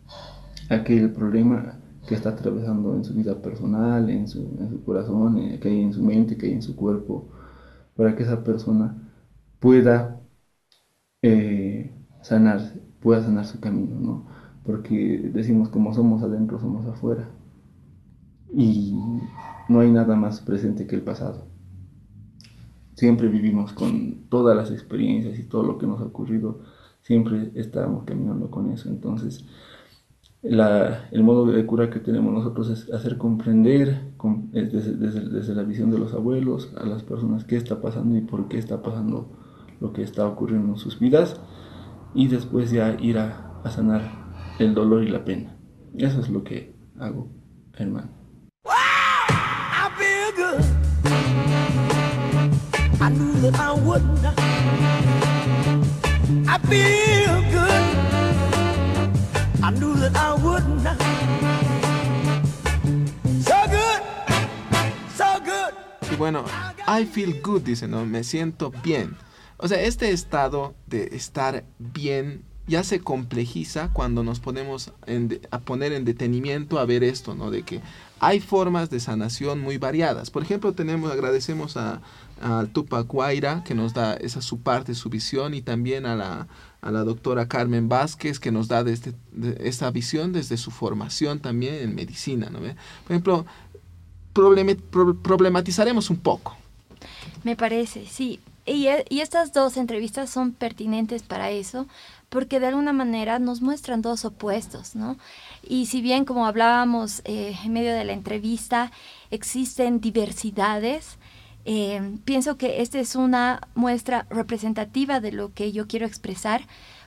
aquel problema que está atravesando en su vida personal, en su, corazón, eh, que hay en su mente, que hay en su cuerpo, para que esa persona pueda eh, sanar, pueda sanar su camino, ¿no? Porque decimos como somos adentro, somos afuera. Y no hay nada más presente que el pasado. Siempre vivimos con todas las experiencias y todo lo que nos ha ocurrido, siempre estamos caminando con eso. Entonces, el modo de cura que tenemos nosotros es hacer comprender desde, la visión de los abuelos a las personas qué está pasando y por qué está pasando lo que está ocurriendo en sus vidas y después ya ir a, sanar el dolor y la pena. Eso es lo que hago, hermano. I feel good. Y bueno, I feel good, dice, ¿no? Me siento bien. O sea, este estado de estar bien ya se complejiza cuando nos ponemos en a poner en detenimiento a ver esto, ¿no? De que hay formas de sanación muy variadas. Por ejemplo, tenemos, agradecemos a, a Tupac Guaira, que nos da esa su parte, su visión, y también a la, a la doctora Carmen Vázquez, que nos da de este, de esa visión desde su formación también en medicina, ¿no? Por ejemplo, problematizaremos un poco. Me parece, sí. Y estas dos entrevistas son pertinentes para eso, porque de alguna manera nos muestran dos opuestos, ¿no? Y si bien, como hablábamos eh, en medio de la entrevista, existen diversidades, eh, pienso que esta es una muestra representativa de lo que yo quiero expresar,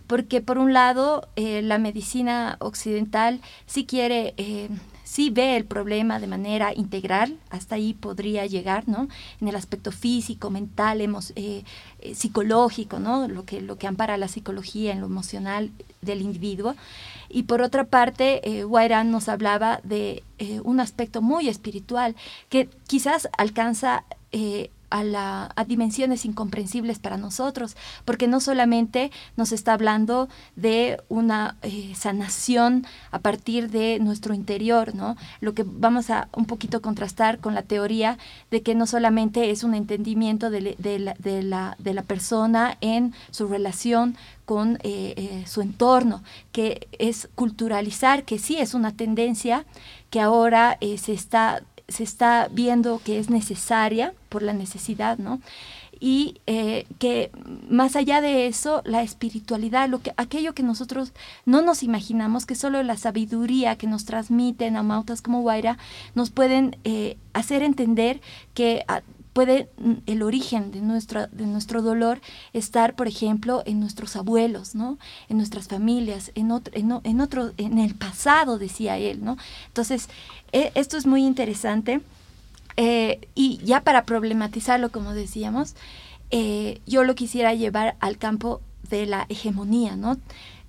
porque por un lado eh, la medicina occidental sí quiere sí ve el problema de manera integral, hasta ahí podría llegar, ¿no? En el aspecto físico, mental, eh, eh, psicológico, ¿no? Lo que, lo que ampara la psicología en lo emocional del individuo. Y por otra parte, eh, nos hablaba de eh, un aspecto muy espiritual que quizás alcanza a, dimensiones incomprensibles para nosotros, porque no solamente nos está hablando de una eh, sanación a partir de nuestro interior, ¿no? Lo que vamos a un poquito contrastar con la teoría de que no solamente es un entendimiento de, la, de la, de la persona en su relación con eh, eh, su entorno, que es culturalizar, que sí es una tendencia que ahora se está se está viendo que es necesaria por la necesidad, ¿no? Y eh, que más allá de eso, la espiritualidad, lo que, aquello que nosotros no nos imaginamos, que solo la sabiduría que nos transmiten a mautas como Guaira, nos pueden eh, hacer entender que a, puede el origen de nuestro, de nuestro dolor estar, por ejemplo, en nuestros abuelos, ¿no? En nuestras familias, en otro, en, otro, en el pasado, decía él, ¿no? Entonces, eh, esto es muy interesante. Eh, y ya para problematizarlo, como decíamos, eh, yo lo quisiera llevar al campo de la hegemonía, ¿no?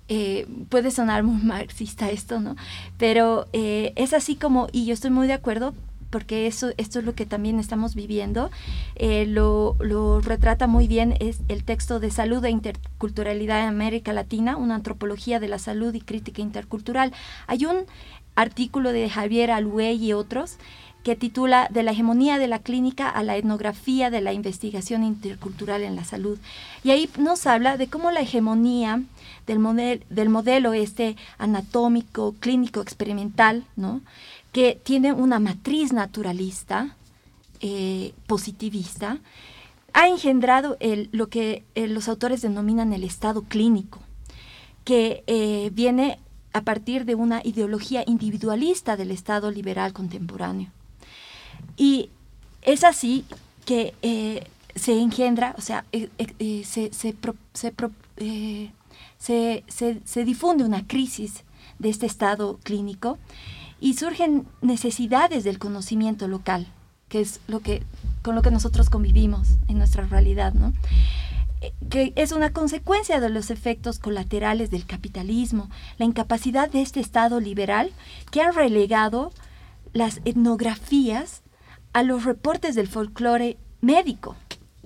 Eh, puede sonar muy marxista esto, ¿no? Pero es así como, y yo estoy muy de acuerdo, porque eso, esto es lo que también estamos viviendo, eh, lo, lo, retrata muy bien es el texto de Salud e Interculturalidad en América Latina, una antropología de la salud y crítica intercultural. Hay un artículo de Javier Alué y otros que titula De la hegemonía de la clínica a la etnografía de la investigación intercultural en la salud. Y ahí nos habla de cómo la hegemonía del, model, del modelo este anatómico, clínico, experimental, ¿no? Que tiene una matriz naturalista, eh, positivista, ha engendrado lo que eh, los autores denominan el estado clínico, que eh, viene a partir de una ideología individualista del Estado liberal contemporáneo. Y es así que se engendra, o sea, se, se, se, se difunde una crisis de este estado clínico y surgen necesidades del conocimiento local, que es lo que con lo que nosotros convivimos en nuestra realidad, ¿no? que es una consecuencia de los efectos colaterales del capitalismo, la incapacidad de este Estado liberal que ha relegado las etnografías a los reportes del folclore médico,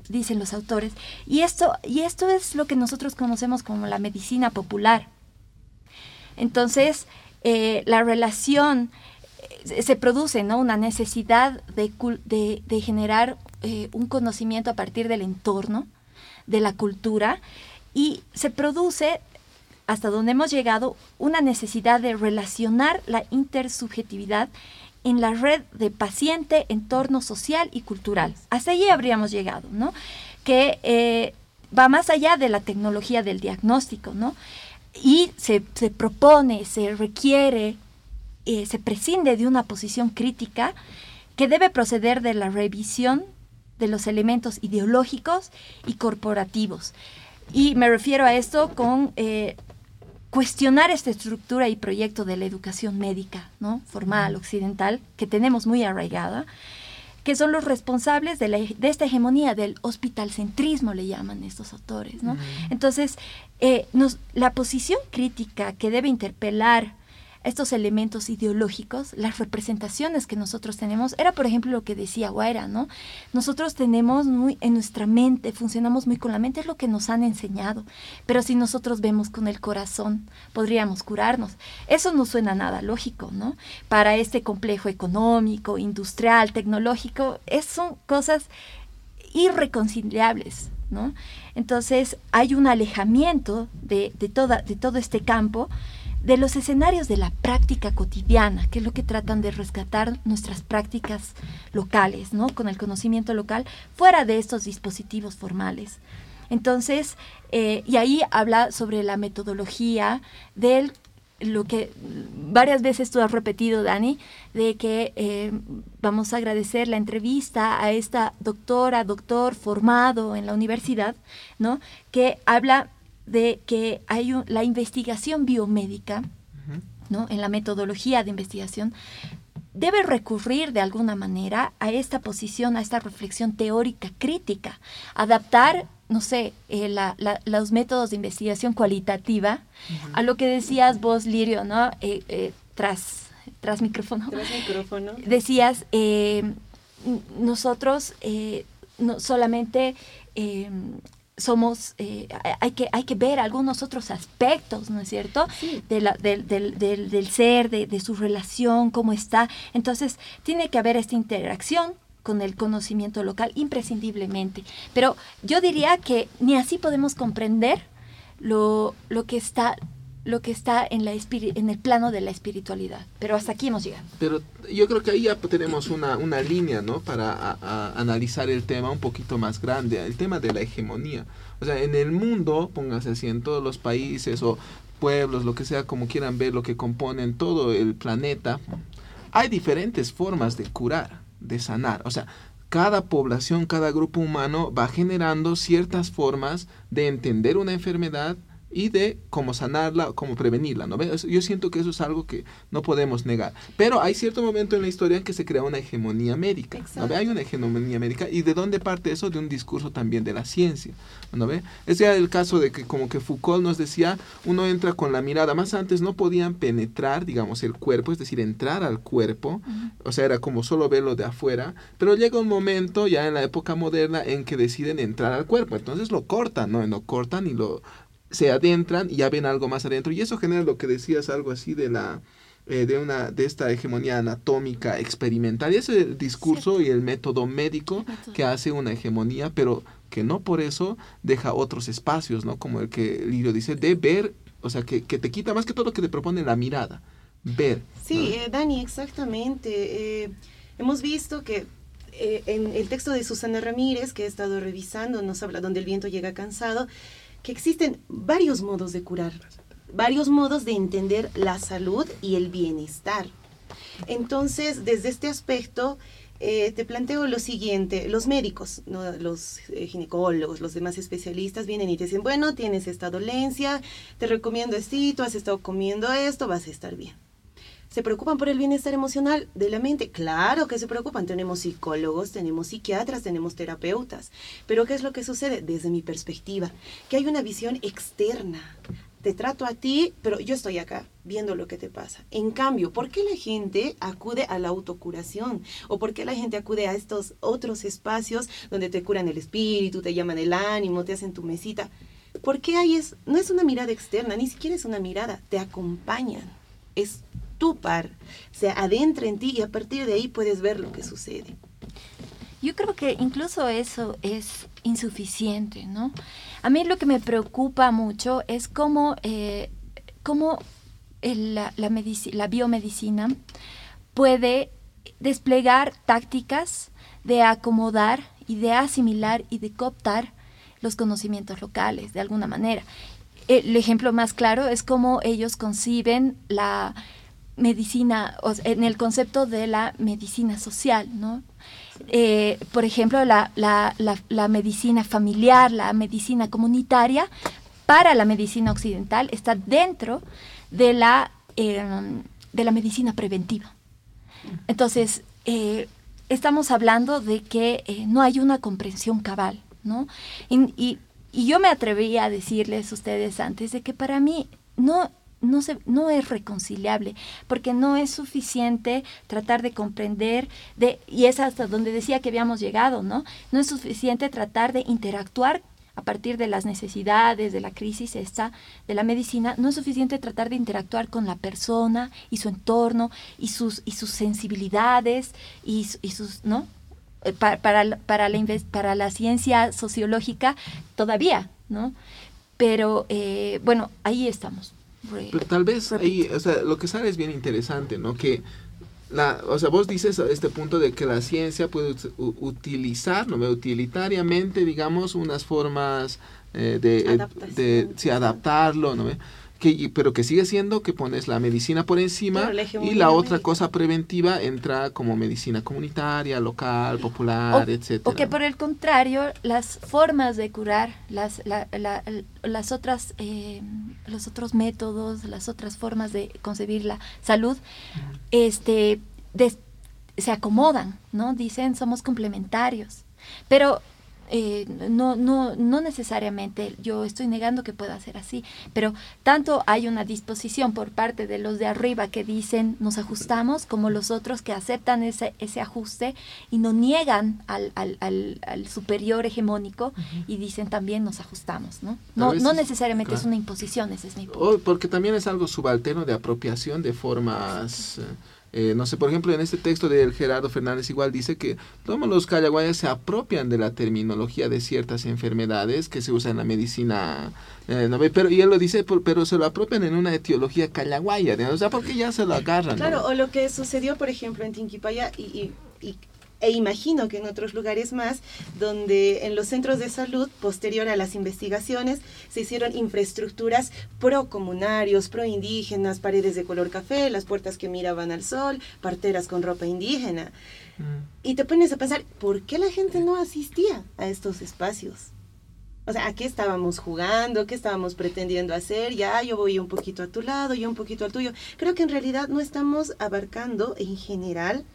dicen los autores. Y esto, y esto es lo que nosotros conocemos como la medicina popular. Entonces, eh, la relación eh, se produce, ¿no? Una necesidad de, de, generar eh, un conocimiento a partir del entorno, de la cultura, y se produce, hasta donde hemos llegado, una necesidad de relacionar la intersubjetividad en la red de paciente, entorno social y cultural. Hasta allí habríamos llegado, ¿no? Que va más allá de la tecnología del diagnóstico, ¿no? Y se, se propone, se requiere, eh, se prescinde de una posición crítica que debe proceder de la revisión de los elementos ideológicos y corporativos. Y me refiero a esto con eh, cuestionar esta estructura y proyecto de la educación médica, ¿no? Formal, occidental, que tenemos muy arraigada, que son los responsables de, la- de esta hegemonía del hospitalcentrismo, le llaman estos autores. ¿no? Entonces, eh, nos- la posición crítica que debe interpelar estos elementos ideológicos, las representaciones que nosotros tenemos, era por ejemplo lo que decía Guaira, ¿no? Nosotros tenemos muy en nuestra mente, funcionamos muy con la mente, es lo que nos han enseñado, pero si nosotros vemos con el corazón, podríamos curarnos. Eso no suena nada lógico, ¿no? Para este complejo económico, industrial, tecnológico, es, son cosas irreconciliables, ¿no? Entonces hay un alejamiento de, de, toda, de todo este campo de los escenarios de la práctica cotidiana, que es lo que tratan de rescatar nuestras prácticas locales, ¿no? Con el conocimiento local, fuera de estos dispositivos formales. Entonces, eh, y ahí habla sobre la metodología del lo que varias veces tú has repetido, Dani, de que eh, vamos a agradecer la entrevista a esta doctora, doctor formado en la universidad, ¿no? Que habla de que hay un- la investigación biomédica, ¿no? En la metodología de investigación debe recurrir de alguna manera a esta posición, a esta reflexión teórica crítica, adaptar, no sé, eh, la- la- los métodos de investigación cualitativa a lo que decías vos, Lirio, ¿no? Eh, eh, tras, tras micrófono. Tras micrófono. Decías, eh, nosotros no solamente somos, eh, hay, que, hay que ver algunos otros aspectos, ¿no es cierto? De la- del, del- del- del ser, de, de su relación, cómo está. Entonces, tiene que haber esta interacción con el conocimiento local imprescindiblemente. Pero yo diría que ni así podemos comprender lo, lo que está lo que está en, el plano de la espiritualidad. Pero hasta aquí hemos llegado. Pero yo creo que ahí ya tenemos una, línea, ¿no? Para analizar el tema un poquito más grande, el tema de la hegemonía. O sea, en el mundo, póngase así, en todos los países o pueblos, lo que sea, como quieran ver, lo que componen todo el planeta, hay diferentes formas de curar, de sanar. O sea, cada población, cada grupo humano va generando ciertas formas de entender una enfermedad y de cómo sanarla, cómo prevenirla, ¿no? Yo siento que eso es algo que no podemos negar. Pero hay cierto momento en la historia en que se crea una hegemonía médica, ¿no ve? Hay una hegemonía médica y de dónde parte eso de un discurso también de la ciencia, ¿no ve? Es ya el caso de que como que Foucault nos decía, uno entra con la mirada, más antes no podían penetrar, digamos, el cuerpo, es decir, entrar al cuerpo, o sea, era como solo verlo de afuera, pero llega un momento ya en la época moderna en que deciden entrar al cuerpo, entonces lo cortan, ¿no? Lo cortan y lo se adentran y ya ven algo más adentro. Y eso genera lo que decías algo así de la eh, de una de esta hegemonía anatómica experimental. Y ese es el discurso y el método médico que hace una hegemonía pero que no por eso deja otros espacios no como el que Lirio dice de ver o sea que, que te quita más que todo que te propone la mirada ver Sí, eh, Dani, exactamente. Eh, hemos visto que en el texto de Susana Ramírez, que he estado revisando, nos habla donde el viento llega cansado, que existen varios modos de curar, varios modos de entender la salud y el bienestar. Entonces, desde este aspecto, eh, te planteo lo siguiente, los médicos, los eh, ginecólogos, los demás especialistas vienen y te dicen, bueno, tienes esta dolencia, te recomiendo esto, has estado comiendo esto, vas a estar bien. ¿Se preocupan por el bienestar emocional de la mente? Claro que se preocupan. Tenemos psicólogos, tenemos psiquiatras, tenemos terapeutas. Pero ¿qué es lo que sucede? Desde mi perspectiva, que hay una visión externa. Te trato a ti, pero yo estoy acá viendo lo que te pasa. En cambio, ¿por qué la gente acude a la autocuración? ¿O por qué la gente acude a estos otros espacios donde te curan el espíritu, te llaman el ánimo, te hacen tu mesita? ¿Por qué ahí es, no es una mirada externa, ni siquiera es una mirada, te acompañan. Es tu par, se adentra en ti y a partir de ahí puedes ver lo que sucede. Yo creo que incluso eso es insuficiente, ¿no? A mí lo que me preocupa mucho es cómo, eh, cómo la, la, la biomedicina puede desplegar tácticas de acomodar y de asimilar y de cooptar los conocimientos locales de alguna manera. El ejemplo más claro es cómo ellos conciben la medicina, en el concepto de la medicina social, ¿no? Eh, por ejemplo, la, la, la, medicina familiar, la medicina comunitaria, para la medicina occidental está dentro de la, eh, de la medicina preventiva. Entonces, eh, estamos hablando de que eh, no hay una comprensión cabal, ¿no? Y, y, y yo me atreví a decirles a ustedes antes de que para mí no no, es reconciliable, porque no es suficiente tratar de comprender, de, y es hasta donde decía que habíamos llegado, ¿no? No es suficiente tratar de interactuar a partir de las necesidades, de la crisis de la medicina, no es suficiente tratar de interactuar con la persona y su entorno y sus, sensibilidades y, sus, ¿no? Eh, para, para, para, la, para la ciencia sociológica todavía, ¿no? Pero eh, bueno, ahí estamos. Pero tal vez ahí, o sea, lo que sale es bien interesante, ¿no? Que la, o sea, vos dices a este punto de que la ciencia puede utilizar, ¿no? utilitariamente, digamos, unas formas eh, de, de, de adaptarlo, ¿no? Que, pero que sigue siendo que pones la medicina por encima y la otra cosa preventiva entra como medicina comunitaria, local, popular, etcétera. O que por el contrario, las formas de curar, las, las otras, eh, los otros métodos, las otras formas de concebir la salud, este, se acomodan, ¿no? Dicen somos complementarios. Pero eh, no, no, no necesariamente yo estoy negando que pueda ser así, pero tanto hay una disposición por parte de los de arriba que dicen nos ajustamos, como los otros que aceptan ese, ese ajuste y no niegan al, al, al, superior hegemónico y dicen también nos ajustamos, ¿no? No, no necesariamente es una imposición, ese es mi punto. porque también es algo subalterno de apropiación de formas... eh, no sé, por ejemplo, en este texto de Gerardo Fernández igual dice que todos los callaguayas se apropian de la terminología de ciertas enfermedades que se usan en la medicina, eh, pero, y él lo dice, pero se lo apropian en una etiología callaguaya, o sea, porque ya se lo agarran. Claro, o lo que sucedió, por ejemplo, en Tinquipaya y, y e imagino que en otros lugares más, donde en los centros de salud, posterior a las investigaciones, se hicieron infraestructuras pro comunarios, pro indígenas, paredes de color café, las puertas que miraban al sol, parteras con ropa indígena. Mm. Y te pones a pensar, ¿por qué la gente no asistía a estos espacios? O sea, ¿a qué estábamos jugando? ¿Qué estábamos pretendiendo hacer? Ya, yo voy un poquito a tu lado, yo un poquito al tuyo. Creo que en realidad no estamos abarcando en general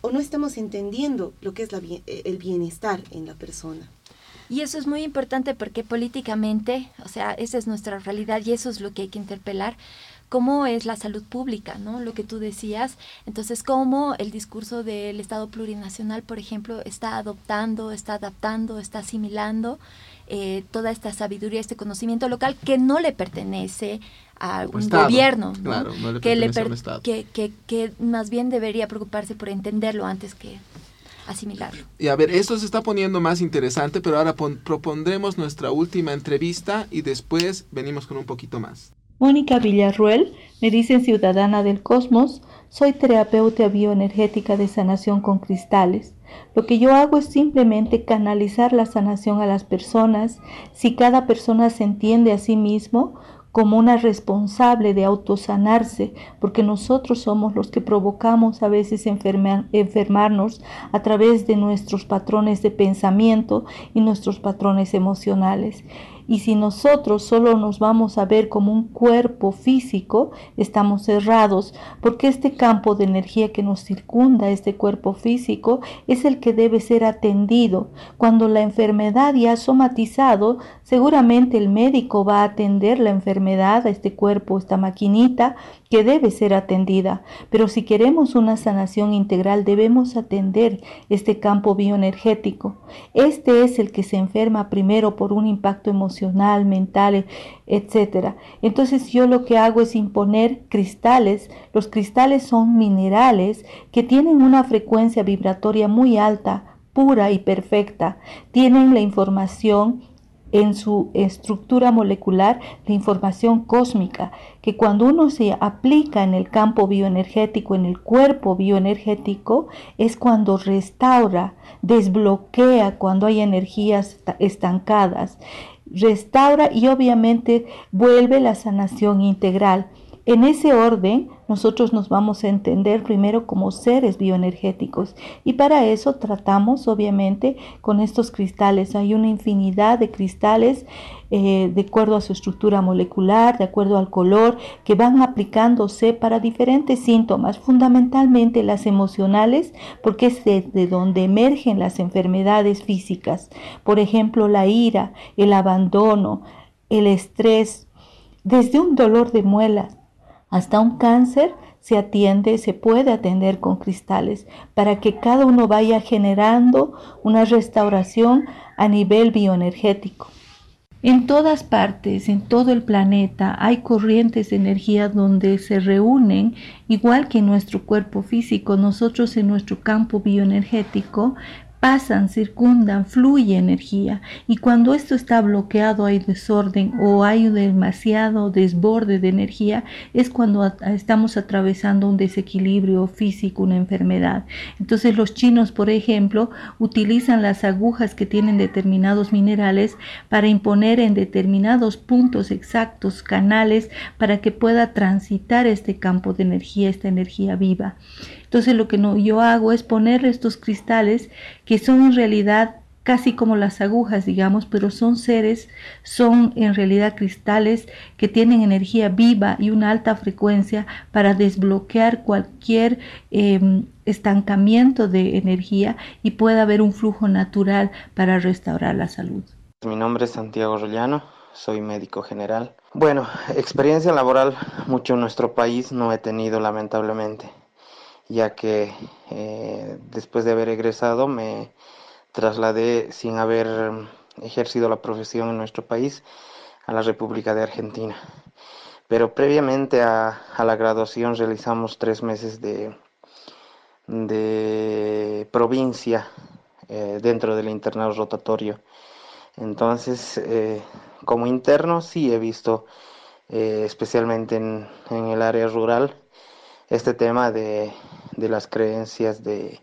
o no estamos entendiendo lo que es eh, el bienestar en la persona. Y eso es muy importante porque políticamente, o sea, esa es nuestra realidad y eso es lo que hay que interpelar, cómo es la salud pública, ¿no? Lo que tú decías. Entonces, cómo el discurso del Estado plurinacional, por ejemplo, está adoptando, está adaptando, está asimilando eh, toda esta sabiduría, este conocimiento local que no le pertenece a un gobierno, que, le que, que, más bien debería preocuparse por entenderlo antes que asimilarlo. Y a ver, esto se está poniendo más interesante, pero ahora propondremos nuestra última entrevista y después venimos con un poquito más. Mónica Villarruel, me dicen ciudadana del cosmos, soy terapeuta bioenergética de sanación con cristales. Lo que yo hago es simplemente canalizar la sanación a las personas. Si cada persona se entiende a sí mismo, como una responsable de autosanarse, porque nosotros somos los que provocamos a veces enfermarnos a través de nuestros patrones de pensamiento y nuestros patrones emocionales. Y si nosotros solo nos vamos a ver como un cuerpo físico, estamos cerrados, porque este campo de energía que nos circunda, este cuerpo físico, es el que debe ser atendido. Cuando la enfermedad ya ha somatizado, seguramente el médico va a atender la enfermedad a este cuerpo, esta maquinita, que debe ser atendida. Pero si queremos una sanación integral, debemos atender este campo bioenergético. Este es el que se enferma primero por un impacto emocional, mental, etc. Entonces yo lo que hago es imponer cristales. Los cristales son minerales que tienen una frecuencia vibratoria muy alta, pura y perfecta. Tienen la información en su estructura molecular la información cósmica, que cuando uno se aplica en el campo bioenergético, en el cuerpo bioenergético, es cuando restaura, desbloquea cuando hay energías estancadas, restaura y obviamente vuelve la sanación integral. En ese orden, nosotros nos vamos a entender primero como seres bioenergéticos y para eso tratamos obviamente con estos cristales. Hay una infinidad de cristales eh, de acuerdo a su estructura molecular, de acuerdo al color, que van aplicándose para diferentes síntomas, fundamentalmente las emocionales, porque es de, de donde emergen las enfermedades físicas. Por ejemplo, la ira, el abandono, el estrés, desde un dolor de muelas hasta un cáncer se atiende, se puede atender con cristales para que cada uno vaya generando una restauración a nivel bioenergético. En todas partes, en todo el planeta, hay corrientes de energía donde se reúnen, igual que en nuestro cuerpo físico, nosotros en nuestro campo bioenergético pasan, circundan, fluye energía. Y cuando esto está bloqueado, hay desorden o hay demasiado desborde de energía, es cuando estamos atravesando un desequilibrio físico, una enfermedad. Entonces los chinos, por ejemplo, utilizan las agujas que tienen determinados minerales para imponer en determinados puntos exactos canales para que pueda transitar este campo de energía, esta energía viva. Entonces lo que no, yo hago es poner estos cristales que son en realidad casi como las agujas, digamos, pero son seres, son en realidad cristales que tienen energía viva y una alta frecuencia para desbloquear cualquier em, estancamiento de energía y pueda haber un flujo natural para restaurar la salud. Mi nombre es Santiago Rollano, soy médico general. Bueno, experiencia laboral mucho en nuestro país no he tenido lamentablemente ya que eh, después de haber egresado me trasladé sin haber ejercido la profesión en nuestro país a la República de Argentina. Pero previamente a, la graduación realizamos tres meses de, de provincia eh, dentro del internado rotatorio. Entonces, eh, como interno sí he visto, especialmente en, en el área rural, este tema de, las creencias de,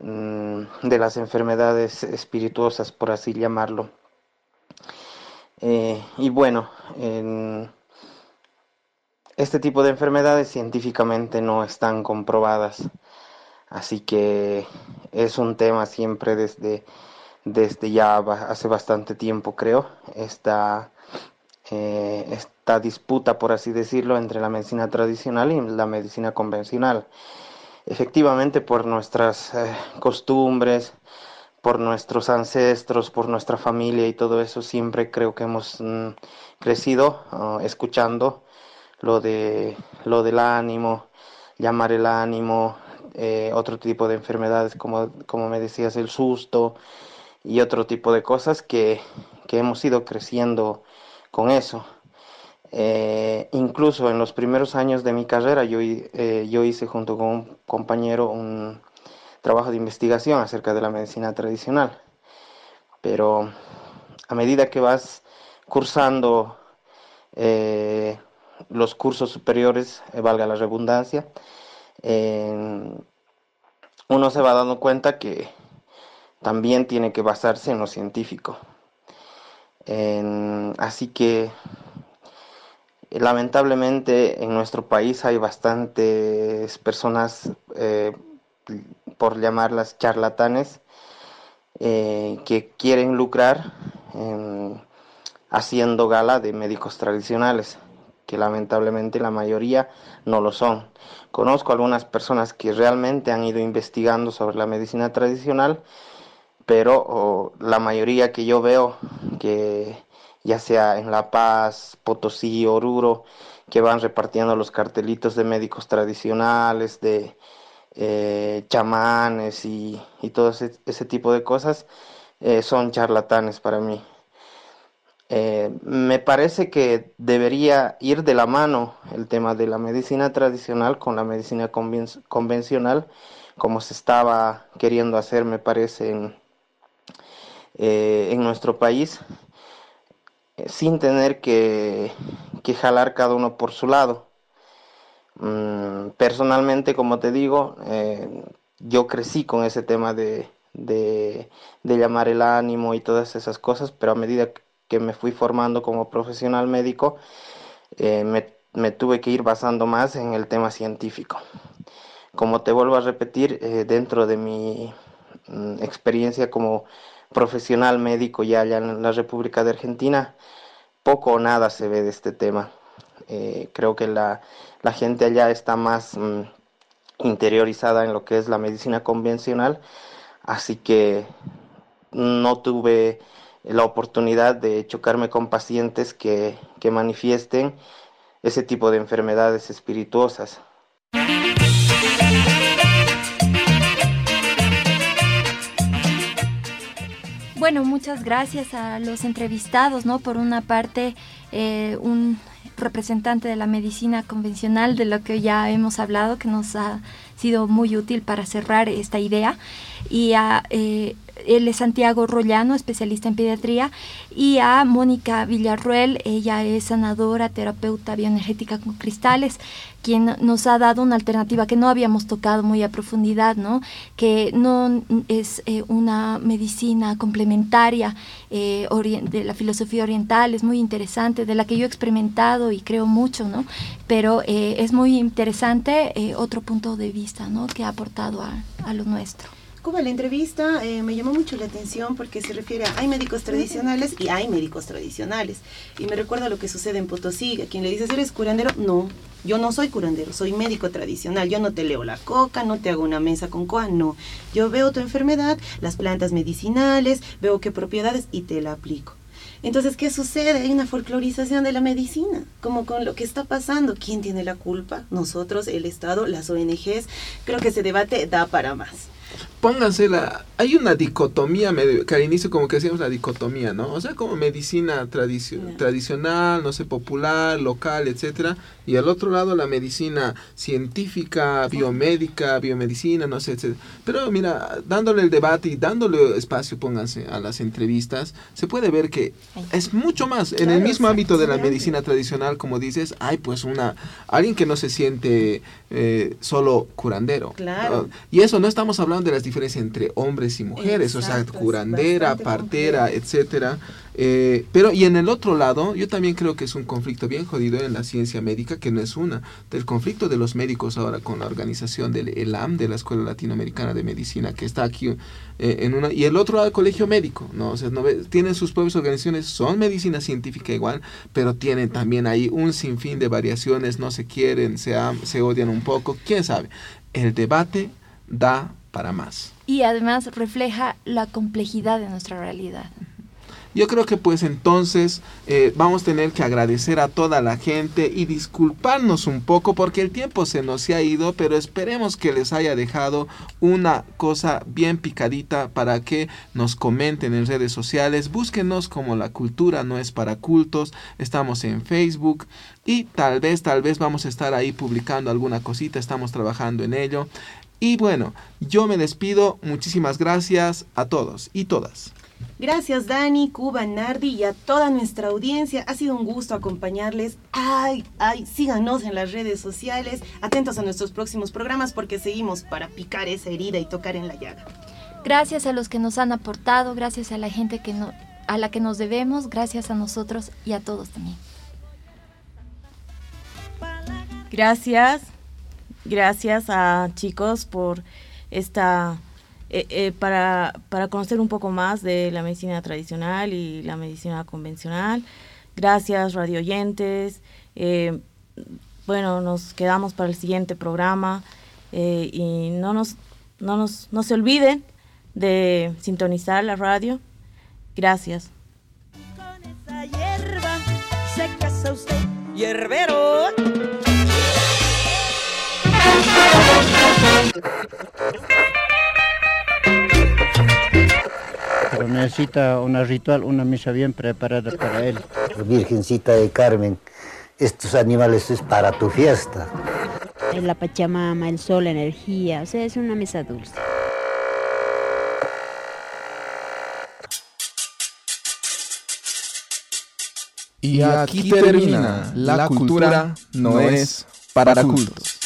mm, de las enfermedades espirituosas, por así llamarlo. Eh, y bueno, este tipo de enfermedades científicamente no están comprobadas, así que es un tema siempre desde, desde ya hace bastante tiempo, creo, esta, eh, esta disputa, por así decirlo, entre la medicina tradicional y la medicina convencional. Efectivamente, por nuestras eh, costumbres, por nuestros ancestros, por nuestra familia y todo eso, siempre creo que hemos mm, crecido ah, escuchando lo, de, lo del ánimo, llamar el ánimo, eh, otro tipo de enfermedades, como, como me decías, el susto y otro tipo de cosas que, que hemos ido creciendo con eso. Eh, incluso en los primeros años de mi carrera yo, eh, yo hice junto con un compañero un trabajo de investigación acerca de la medicina tradicional. Pero a medida que vas cursando eh, los cursos superiores, valga la redundancia, uno se va dando cuenta que también tiene que basarse en lo científico. así que Lamentablemente en nuestro país hay bastantes personas, eh, por llamarlas charlatanes, eh, que quieren lucrar haciendo gala de médicos tradicionales, que lamentablemente la mayoría no lo son. Conozco algunas personas que realmente han ido investigando sobre la medicina tradicional, pero la mayoría que yo veo que ya sea en La Paz, Potosí, Oruro, que van repartiendo los cartelitos de médicos tradicionales, de eh, chamanes y, todo ese, tipo de cosas, eh, son charlatanes para mí. Eh, me parece que debería ir de la mano el tema de la medicina tradicional con la medicina convencional, como se estaba queriendo hacer, me parece, en nuestro país sin tener que, jalar cada uno por su lado. Mm, personalmente, como te digo, eh, yo crecí con ese tema de, llamar el ánimo y todas esas cosas, pero a medida que me fui formando como profesional médico, eh, me me tuve que ir basando más en el tema científico. Como te vuelvo a repetir, eh, dentro de mi mm, experiencia como profesional médico ya allá en la República de Argentina, poco o nada se ve de este tema. Eh, creo que la, gente allá está más mm, interiorizada en lo que es la medicina convencional, así que no tuve la oportunidad de chocarme con pacientes que, que manifiesten ese tipo de enfermedades espirituosas. Bueno, muchas gracias a los entrevistados, ¿no? Por una parte, eh, un representante de la medicina convencional, de lo que ya hemos hablado, que nos ha sido muy útil para cerrar esta idea, y a eh, él es Santiago Rollano, especialista en pediatría, y a Mónica Villarruel, ella es sanadora, terapeuta bioenergética con cristales, quien nos ha dado una alternativa que no habíamos tocado muy a profundidad, ¿no? que no es eh, una medicina complementaria eh, de la filosofía oriental, es muy interesante, de la que yo he experimentado y creo mucho, ¿no? pero eh, es muy interesante otro punto de vista ¿no? que ha aportado a, a lo nuestro. Cuba, la entrevista eh, me llamó mucho la atención porque se refiere a hay médicos tradicionales y hay médicos tradicionales. Y me recuerda lo que sucede en Potosí, a quien le dices, ¿eres curandero? No, yo no soy curandero, soy médico tradicional. Yo no te leo la coca, no te hago una mesa con coa, no. Yo veo tu enfermedad, las plantas medicinales, veo qué propiedades y te la aplico. Entonces, ¿qué sucede? Hay una folclorización de la medicina, como con lo que está pasando. ¿Quién tiene la culpa? Nosotros, el Estado, las ONGs. Creo que ese debate da para más pónganse la... Hay una dicotomía, medio, que al inicio como que hacíamos la dicotomía, ¿no? O sea, como medicina tradicional, no sé, popular, local, etcétera, y al otro lado la medicina científica, biomédica, biomedicina, no sé, etcétera. Pero mira, dándole el debate y dándole espacio, pónganse, a las entrevistas, se puede ver que es mucho más. En el mismo ámbito de la medicina tradicional, como dices, hay pues una... Alguien que no se siente eh, solo curandero. Claro. Y eso no estamos hablando de las diferencias entre hombres y mujeres, o sea, curandera, partera, etcétera. Eh, pero y en el otro lado, yo también creo que es un conflicto bien jodido en la ciencia médica, que no es una, del conflicto de los médicos ahora con la organización del ELAM, de la Escuela Latinoamericana de Medicina, que está aquí eh, en una, y el otro lado el colegio médico, ¿no? O sea, no tienen sus propias organizaciones, son medicina científica igual, pero tienen también ahí un sinfín de variaciones, no se quieren, se, se odian un poco, quién sabe. El debate da para más. Y además refleja la complejidad de nuestra realidad. Yo creo que pues entonces eh, vamos a tener que agradecer a toda la gente y disculparnos un poco porque el tiempo se nos ha ido, pero esperemos que les haya dejado una cosa bien picadita para que nos comenten en redes sociales. Búsquenos como la cultura no es para cultos. Estamos en Facebook y tal vez, tal vez vamos a estar ahí publicando alguna cosita. Estamos trabajando en ello. Y bueno, yo me despido. Muchísimas gracias a todos y todas. Gracias Dani, Cuba, Nardi y a toda nuestra audiencia. Ha sido un gusto acompañarles. Ay, ay, síganos en las redes sociales. Atentos a nuestros próximos programas porque seguimos para picar esa herida y tocar en la llaga. Gracias a los que nos han aportado, gracias a la gente que no, a la que nos debemos, gracias a nosotros y a todos también. Gracias. Gracias a chicos por esta, eh, eh, para, para conocer un poco más de la medicina tradicional y la medicina convencional. Gracias, radio oyentes. Eh, bueno, nos quedamos para el siguiente programa y no nos, no nos no se olviden de sintonizar la radio. Gracias. Con esa hierba se casa usted, hierbero. Pero necesita una ritual, una misa bien preparada para él. Virgencita de Carmen, estos animales es para tu fiesta. La Pachamama, el sol, la energía, o sea, es una misa dulce. Y aquí termina, la cultura no es para cultos.